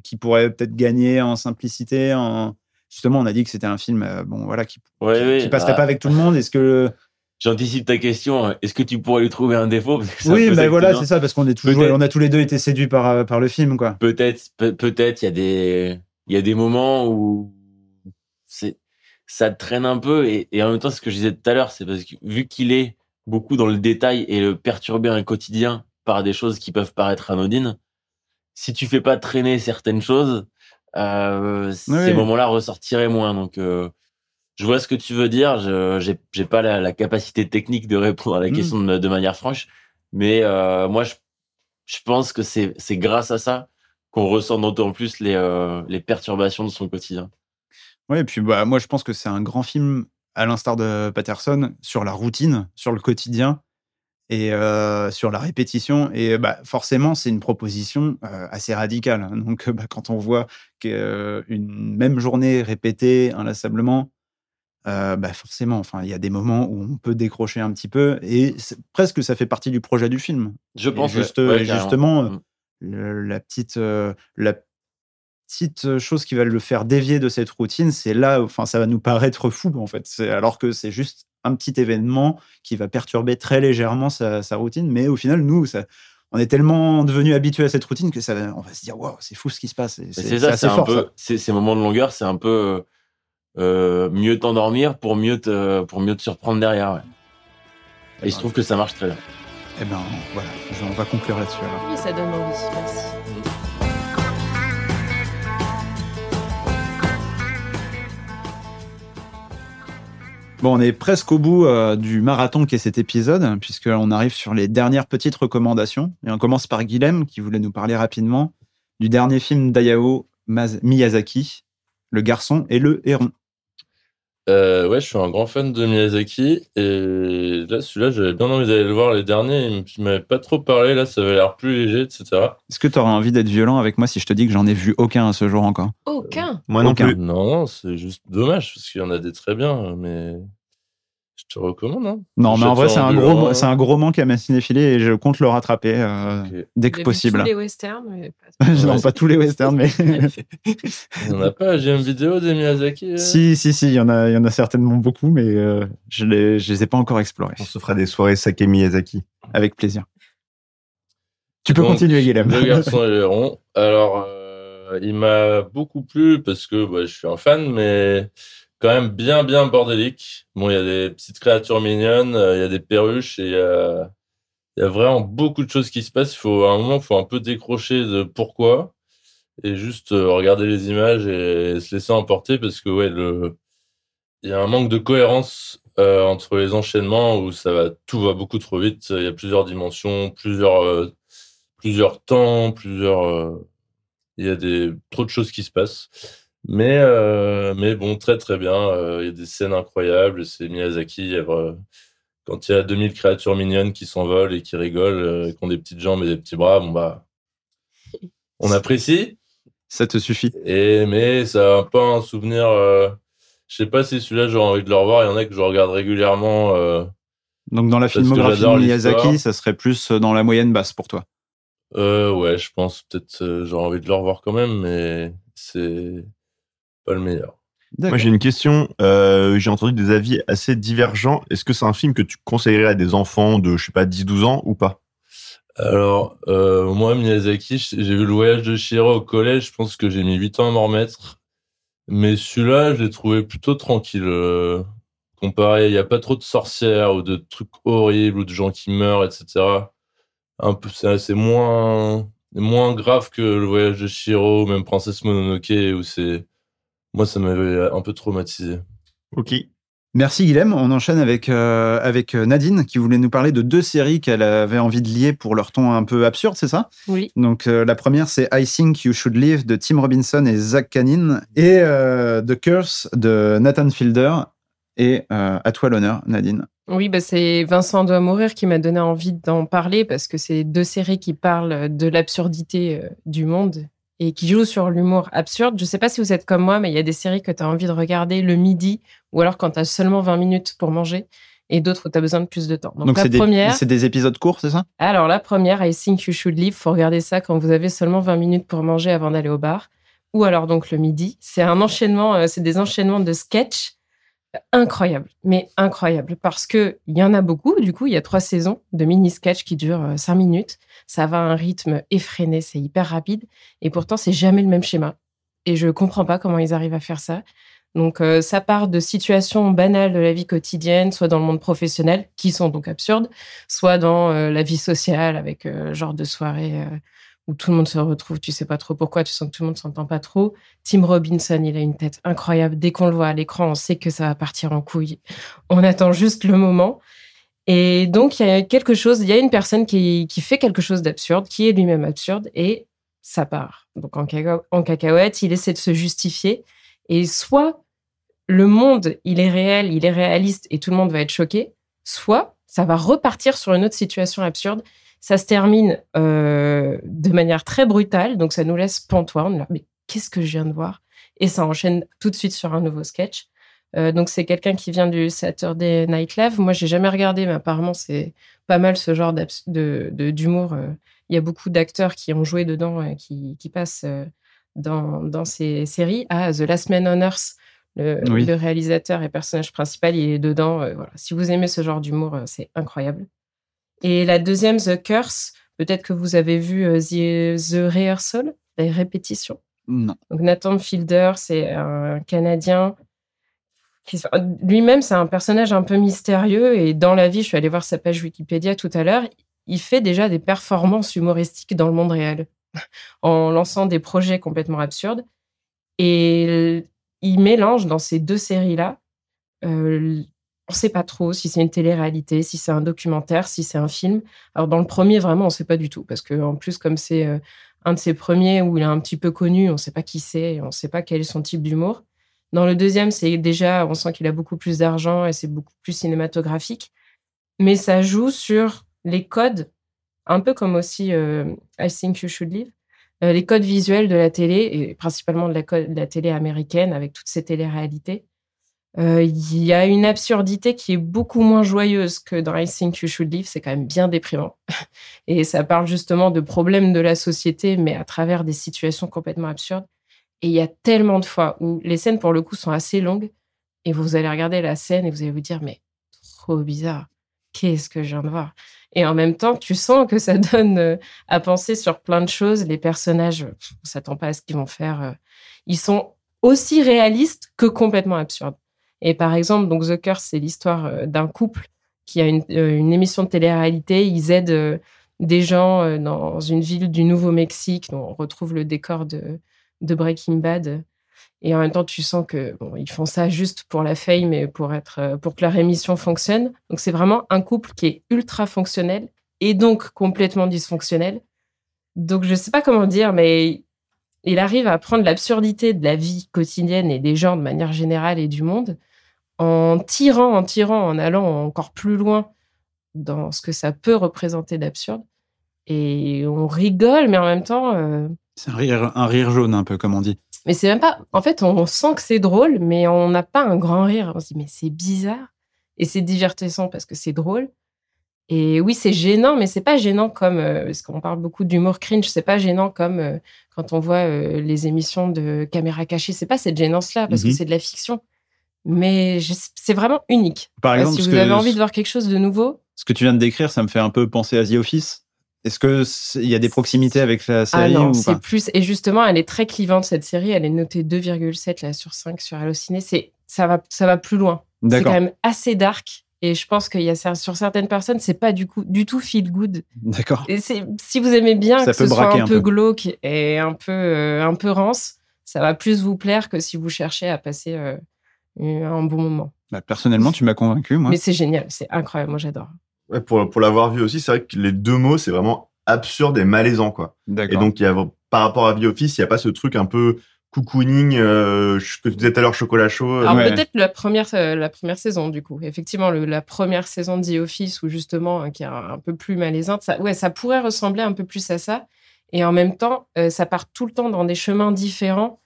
qui pourrait peut-être gagner en simplicité, en justement, on a dit que c'était un film, euh, bon voilà, qui, Ouais, qui, ouais, qui passerait bah, pas avec tout le monde. Est-ce que J'anticipe ta question. Est-ce que tu pourrais lui trouver un défaut? Parce que oui, peu ça ben voilà, c'est ça, parce qu'on est toujours, on a tous les deux été séduits par euh, par le film, quoi. peut-être peut- peut-être il y a des il y a des moments où c'est ça traîne un peu et, et en même temps ce que je disais tout à l'heure c'est parce que vu qu'il est beaucoup dans le détail et le perturber un quotidien par des choses qui peuvent paraître anodines si tu fais pas traîner certaines choses euh, ces moments-là ressortiraient moins donc euh, je vois ce que tu veux dire je j'ai pas la, la capacité technique de répondre à la Mm. question de, de manière franche mais euh, moi je je pense que c'est grâce à ça qu'on ressent d'autant plus les, euh, les perturbations de son quotidien. Oui, et puis bah, moi je pense que c'est un grand film, à l'instar de Patterson, sur la routine, sur le quotidien et euh, sur la répétition. Et bah, forcément, c'est une proposition assez radicale. Donc bah, quand on voit qu'une même journée répétée inlassablement, euh, bah, forcément, enfin, il y a des moments où on peut décrocher un petit peu et presque ça fait partie du projet du film. Je pense, ouais. juste- Ouais, et carrément. justement, euh, Mm. le- la petite euh, la petite chose qui va le faire dévier de cette routine, c'est là, enfin, ça va nous paraître fou en fait. Alors que c'est juste un petit événement qui va perturber très légèrement sa, sa routine, mais au final, nous, ça, on est tellement devenus habitués à cette routine que ça, on va se dire, waouh, c'est fou ce qui se passe. C'est ça, c'est un fort. peu, ça. ces moments de longueur, c'est un peu euh, euh, mieux t'endormir pour mieux te, pour mieux te surprendre derrière. ouais. Et il se trouve que ça marche très bien. Eh ben voilà, on va conclure là-dessus. Oui, ça donne envie. Merci. Bon, on est presque au bout euh, du marathon qu'est cet épisode, puisqu'on arrive sur les dernières petites recommandations. Et on commence par Guilhem, qui voulait nous parler rapidement du dernier film d'Ayao Miyazaki, Le garçon et le héron. Euh, ouais, je suis un grand fan de Miyazaki et là, celui-là, j'avais bien envie d'aller le voir les derniers. Il m'avait pas trop parlé, là, ça avait l'air plus léger, etc. Est-ce que tu auras envie d'être violent avec moi si je te dis que j'en ai vu aucun à ce jour encore? Aucun? Moi non Aucun. plus. Non, non, c'est juste dommage parce qu'il y en a des très bien, mais je te recommande. Hein. Non, mais en vrai, c'est un, gros, c'est un gros manque à ma cinéphilie et je compte le rattraper euh, dès que possible. Tous les westerns. mais pas- non, pas tous les westerns, mais Il n'y en a pas, j'ai une vidéo des Miyazaki. euh si, si, si, il y en a, il y en a certainement beaucoup, mais euh, je les, je les ai pas encore explorés. On se fera des soirées Sake Miyazaki. Avec plaisir. Tu peux Donc, continuer, Guilhem. Le garçon et le héron. Alors, euh, il m'a beaucoup plu parce que bah, je suis un fan, mais quand même bien, bien bordélique. Bon, il y a des petites créatures mignonnes, euh, il y a des perruches et euh, il y a vraiment beaucoup de choses qui se passent. Il faut, à un moment, il faut un peu décrocher de pourquoi et juste euh, regarder les images et se laisser emporter parce que, ouais, il y a un manque de cohérence entre les enchaînements où ça va, tout va beaucoup trop vite. Il y a plusieurs dimensions, plusieurs, plusieurs temps, plusieurs. il y a des, trop de choses qui se passent. Mais, euh, mais bon, très très bien. Euh, il y a des scènes incroyables. C'est Miyazaki. vra- quand il y a 2000 créatures mignonnes qui s'envolent et qui rigolent, euh, qui ont des petites jambes et des petits bras, bon bah, on apprécie. Ça te suffit. Et mais ça a un peu un souvenir. euh, je sais pas si celui-là j'aurais envie de le revoir. Il y en a que je regarde régulièrement. euh, Donc dans la Parce filmographie de. Miyazaki, ça serait plus dans la moyenne basse pour toi. euh, ouais, je pense peut-être euh, j'aurais envie de le revoir quand même, mais c'est pas le meilleur. Moi, j'ai une question. Euh, j'ai entendu des avis assez divergents. Est-ce que c'est un film que tu conseillerais à des enfants de, je sais pas, 10-12 ans ou pas? Alors, euh, moi, Miyazaki, j'ai vu le voyage de Chihiro au collège. Je pense que j'ai mis 8 ans à m'en remettre. Mais celui-là, je l'ai trouvé plutôt tranquille. euh, comparé, il n'y a pas trop de sorcières ou de trucs horribles ou de gens qui meurent, etc. Un peu, c'est moins, moins grave que le voyage de Chihiro, même Princesse Mononoke, où c'est, moi, ça m'avait un peu traumatisé. Ok. Merci Guilhem. On enchaîne avec, euh, avec Nadine qui voulait nous parler de deux séries qu'elle avait envie de lier pour leur ton un peu absurde, c'est ça? Oui. Donc euh, la première c'est I Think You Should Live de Tim Robinson et Zach Canine et euh, The Curse de Nathan Fielder. Et euh, à toi l'honneur, Nadine. Oui, bah c'est Vincent doit mourir qui m'a donné envie d'en parler parce que c'est deux séries qui parlent de l'absurdité euh, du monde et qui jouent sur l'humour absurde. Je sais pas si vous êtes comme moi, mais il y a des séries que tu as envie de regarder le midi ou alors quand tu as seulement 20 minutes pour manger et d'autres où tu as besoin de plus de temps. Donc, Donc la c'est des, première, c'est des épisodes courts, c'est ça? Alors la première, I Think You Should Live, faut regarder ça quand vous avez seulement 20 minutes pour manger avant d'aller au bar. Ou alors donc le midi. C'est un enchaînement, euh, c'est des enchaînements de sketchs incroyables, mais incroyables. Parce que il y en a beaucoup, du coup, il y a trois saisons de mini-sketchs qui durent 5 minutes. Ça va à un rythme effréné, c'est hyper rapide. Et pourtant, c'est jamais le même schéma. Et je comprends pas comment ils arrivent à faire ça. Donc, euh, ça part de situations banales de la vie quotidienne, soit dans le monde professionnel, qui sont donc absurdes, soit dans euh, la vie sociale, avec euh, genre de soirée euh, où tout le monde se retrouve, tu sais pas trop pourquoi, tu sens que tout le monde s'entend pas trop. Tim Robinson, il a une tête incroyable. Dès qu'on le voit à l'écran, on sait que ça va partir en couille. On attend juste le moment. Et donc, il y a quelque chose, il y a une personne qui, fait quelque chose d'absurde, qui est lui-même absurde, et ça part. Donc, en cacahuète, il essaie de se justifier. Et soit le monde, il est réel, il est réaliste, et tout le monde va être choqué, soit ça va repartir sur une autre situation absurde. Ça se termine euh, de manière très brutale, donc ça nous laisse pantois. On est là, mais qu'est-ce que je viens de voir? Et ça enchaîne tout de suite sur un nouveau sketch. Euh, donc c'est quelqu'un qui vient du Saturday Night Live. Moi, j'ai jamais regardé, mais apparemment c'est pas mal ce genre d'humour. euh. Il y a beaucoup d'acteurs qui ont joué dedans, qui, qui passent euh, dans, dans ces séries. Ah, The Last Man on Earth, le, Oui. le réalisateur et personnage principal, il est dedans. voilà. Si vous aimez ce genre d'humour, c'est incroyable. Et la deuxième, The Curse, peut-être que vous avez vu The, The Rehearsal, les répétitions. Non. Donc Nathan Fielder, c'est un Canadien. Lui-même, c'est un personnage un peu mystérieux. Et dans la vie, je suis allée voir sa page Wikipédia tout à l'heure. Il fait déjà des performances humoristiques dans le monde réel, en lançant des projets complètement absurdes. Et il mélange dans ces deux séries-là. euh, on ne sait pas trop si c'est une télé-réalité, si c'est un documentaire, si c'est un film. Alors dans le premier, vraiment, on ne sait pas du tout. Parce que en plus, comme c'est euh, un de ses premiers où il est un petit peu connu, on ne sait pas qui c'est, on ne sait pas quel est son type d'humour. Dans le deuxième, c'est déjà, on sent qu'il a beaucoup plus d'argent et c'est beaucoup plus cinématographique. Mais ça joue sur les codes, un peu comme aussi euh, I Think You Should Live, euh, les codes visuels de la télé, et principalement de la, télé américaine avec toutes ces téléréalités. Euh, Il y a une absurdité qui est beaucoup moins joyeuse que dans I Think You Should Live. C'est quand même bien déprimant. Et ça parle justement de problèmes de la société, mais à travers des situations complètement absurdes. Et il y a tellement de fois où les scènes, pour le coup, sont assez longues. Et vous allez regarder la scène et vous allez vous dire, mais trop bizarre. Qu'est-ce que je viens de voir? Et en même temps, tu sens que ça donne euh, à penser sur plein de choses. Les personnages, pff, on s'attend pas à ce qu'ils vont faire. euh, Ils sont aussi réalistes que complètement absurdes. Et par exemple, donc The Curse, c'est l'histoire euh, d'un couple qui a une, euh, une émission de télé-réalité. Ils aident euh, des gens euh, dans une ville du Nouveau-Mexique. On retrouve le décor de, de Breaking Bad. Et en même temps, tu sens que ils font ça juste pour la fame et pour être, euh, pour que leur émission fonctionne. Donc c'est vraiment un couple qui est ultra fonctionnel et donc complètement dysfonctionnel. Donc je sais pas comment dire, mais il arrive à prendre l'absurdité de la vie quotidienne et des gens de manière générale et du monde en tirant, en tirant, en allant encore plus loin dans ce que ça peut représenter d'absurde. Et on rigole, mais en même temps, euh, C'est un rire, un rire jaune, un peu, comme on dit. mais c'est même pas. En fait, on sent que c'est drôle, mais on n'a pas un grand rire. On se dit, mais c'est bizarre. Et c'est divertissant parce que c'est drôle. Et oui, c'est gênant, mais c'est pas gênant comme. euh, parce qu'on parle beaucoup d'humour cringe, c'est pas gênant comme euh, quand on voit euh, les émissions de caméra cachée. C'est pas cette gênance-là, parce Mhm. que c'est de la fiction. Mais c'est vraiment unique. Par exemple, si vous avez envie de voir quelque chose de nouveau, Ce que tu viens de décrire, ça me fait un peu penser à The Office. Est-ce que c'est- il y a des proximités avec la ah série non, ou c'est plus. Et justement, elle est très clivante, cette série. Elle est notée 2,7 là, sur 5 sur Allociné. C'est Ça va, ça va plus loin. C'est quand même assez dark. Et je pense qu'il y a sur certaines personnes, c'est pas du coup du tout feel good. D'accord. Et c'est si vous aimez bien Ça que ce soit un un peu, peu. glauque et un peu euh, un peu rance, ça va plus vous plaire que si vous cherchez à passer euh, un bon moment. Bah, personnellement, tu m'as convaincu, moi. Mais c'est génial, c'est incroyable, moi j'adore. Ouais, pour pour l'avoir vu aussi, c'est vrai que les deux mots, c'est vraiment absurde et malaisant, quoi. Et donc, il y a, par rapport à The Office, il n'y a pas ce truc un peu cocooning, euh, que tu disais tout à l'heure, chocolat chaud. Alors euh, peut-être la première euh, la première saison du coup. Effectivement, le- la première saison de The Office où justement euh, qui est un, un peu plus malaisante, ça ouais, ça pourrait ressembler un peu plus à ça. Et en même temps, euh, ça part tout le temps dans des chemins différents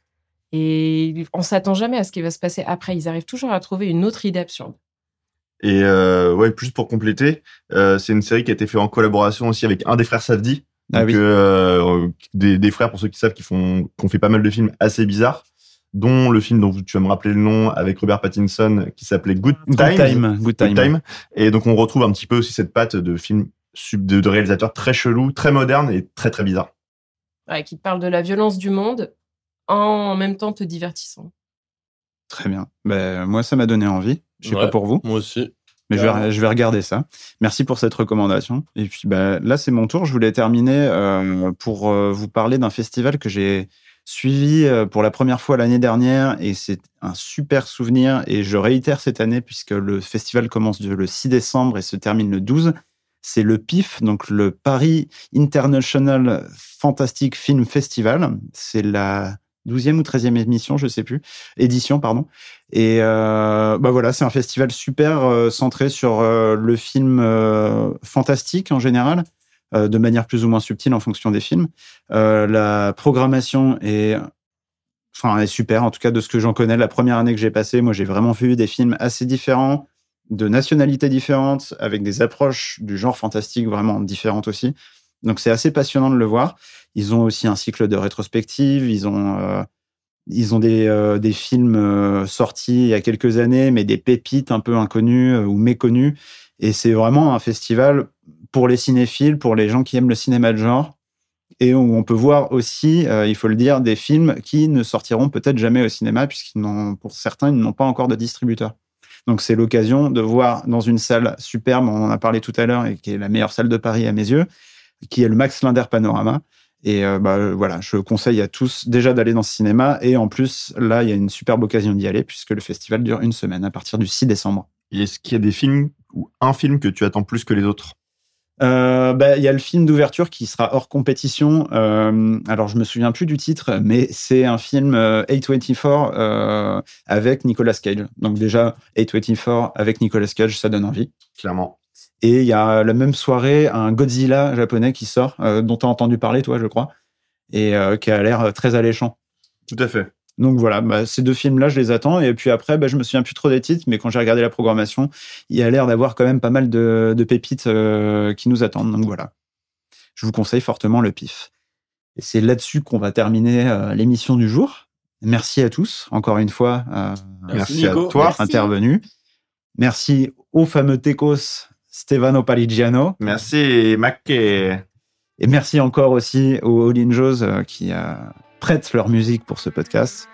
et on s'attend jamais à ce qui va se passer après. Ils arrivent toujours à trouver une autre idée absurde. Et euh, ouais, juste pour compléter, euh, c'est une série qui a été faite en collaboration aussi avec un des frères Safdie. Ah Donc, oui. euh, des, des frères, pour ceux qui savent, qui font, qui ont fait pas mal de films assez bizarres, dont le film dont tu vas me rappeler le nom avec Robert Pattinson qui s'appelait Good Good Time. Time, Good Time. Et donc, on retrouve un petit peu aussi cette patte de film sub- de, de réalisateurs très chelou, très moderne et très très bizarre. Ouais, qui parle de la violence du monde en même temps te divertissant. Très bien. Ben, moi, ça m'a donné envie. Je sais Ouais, pas pour vous. Moi aussi. Mais je vais, je vais regarder ça. Merci pour cette recommandation. Et puis bah, là, c'est mon tour. Je voulais terminer euh, pour euh, vous parler d'un festival que j'ai suivi euh, pour la première fois l'année dernière. Et c'est un super souvenir. Et je réitère cette année puisque le festival commence le 6 décembre et se termine le 12. C'est le PIF, donc le Paris International Fantastic Film Festival. C'est la 12e ou 13e émission, je sais plus, édition, pardon. Et euh, bah voilà, c'est un festival super euh, centré sur euh, le film fantastique en général, de manière plus ou moins subtile en fonction des films. La programmation est, enfin, est super. En tout cas, de ce que j'en connais, la première année que j'ai passée, moi, j'ai vraiment vu des films assez différents, de nationalités différentes, avec des approches du genre fantastique vraiment différentes aussi. Donc, c'est assez passionnant de le voir. Ils ont aussi un cycle de rétrospective. Ils ont euh, ils ont des, euh, des films euh, sortis il y a quelques années, mais des pépites un peu inconnues ou méconnues. Et c'est vraiment un festival pour les cinéphiles, pour les gens qui aiment le cinéma de genre, et où on peut voir aussi, il faut le dire, des films qui ne sortiront peut-être jamais au cinéma, puisqu'ils n'ont, pour certains, ils n'ont pas encore de distributeur. Donc c'est l'occasion de voir dans une salle superbe, on en a parlé tout à l'heure, et qui est la meilleure salle de Paris à mes yeux, qui est le Max Linder Panorama. Et euh, bah, voilà, je conseille à tous déjà d'aller dans ce cinéma. Et en plus, là, il y a une superbe occasion d'y aller puisque le festival dure une semaine à partir du 6 décembre. Et Est-ce qu'il y a des films ou un film que tu attends plus que les autres? Euh, bah, il y a le film d'ouverture qui sera hors compétition. Euh, alors, je me souviens plus du titre, mais c'est un film euh, A24 euh, avec Nicolas Cage. Donc déjà, A24 avec Nicolas Cage, ça donne envie. Clairement. Et il y a la même soirée un Godzilla japonais qui sort, euh, dont tu as entendu parler, toi, je crois, et euh, qui a l'air euh, très alléchant. Tout à fait. Donc voilà, bah, ces deux films-là, je les attends. Et puis après, bah, je me souviens plus trop des titres, mais quand j'ai regardé la programmation, il y a l'air d'avoir quand même pas mal de, de pépites euh, qui nous attendent. Donc voilà, je vous conseille fortement le PIF. Et c'est là-dessus qu'on va terminer euh, l'émission du jour. Merci à tous, encore une fois. euh, Merci à Nico, toi. d'être intervenu. Merci au fameux Tecos Stefano Parigiano. Merci, Mac. Et Et merci encore aussi aux All In Joes, euh, qui euh, prêtent leur musique pour ce podcast.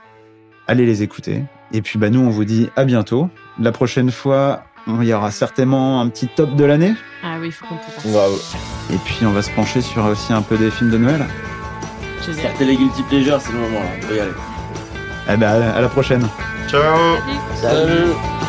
Allez les écouter. Et puis bah, nous, on vous dit à bientôt. La prochaine fois, il y aura certainement un petit top de l'année. Ah oui, il faut qu'on. Et puis on va se pencher sur aussi un peu des films de Noël. Les guilty pleasures, c'est le moment là. On peut y aller. Eh ben, à la prochaine. ciao Salut. Salut.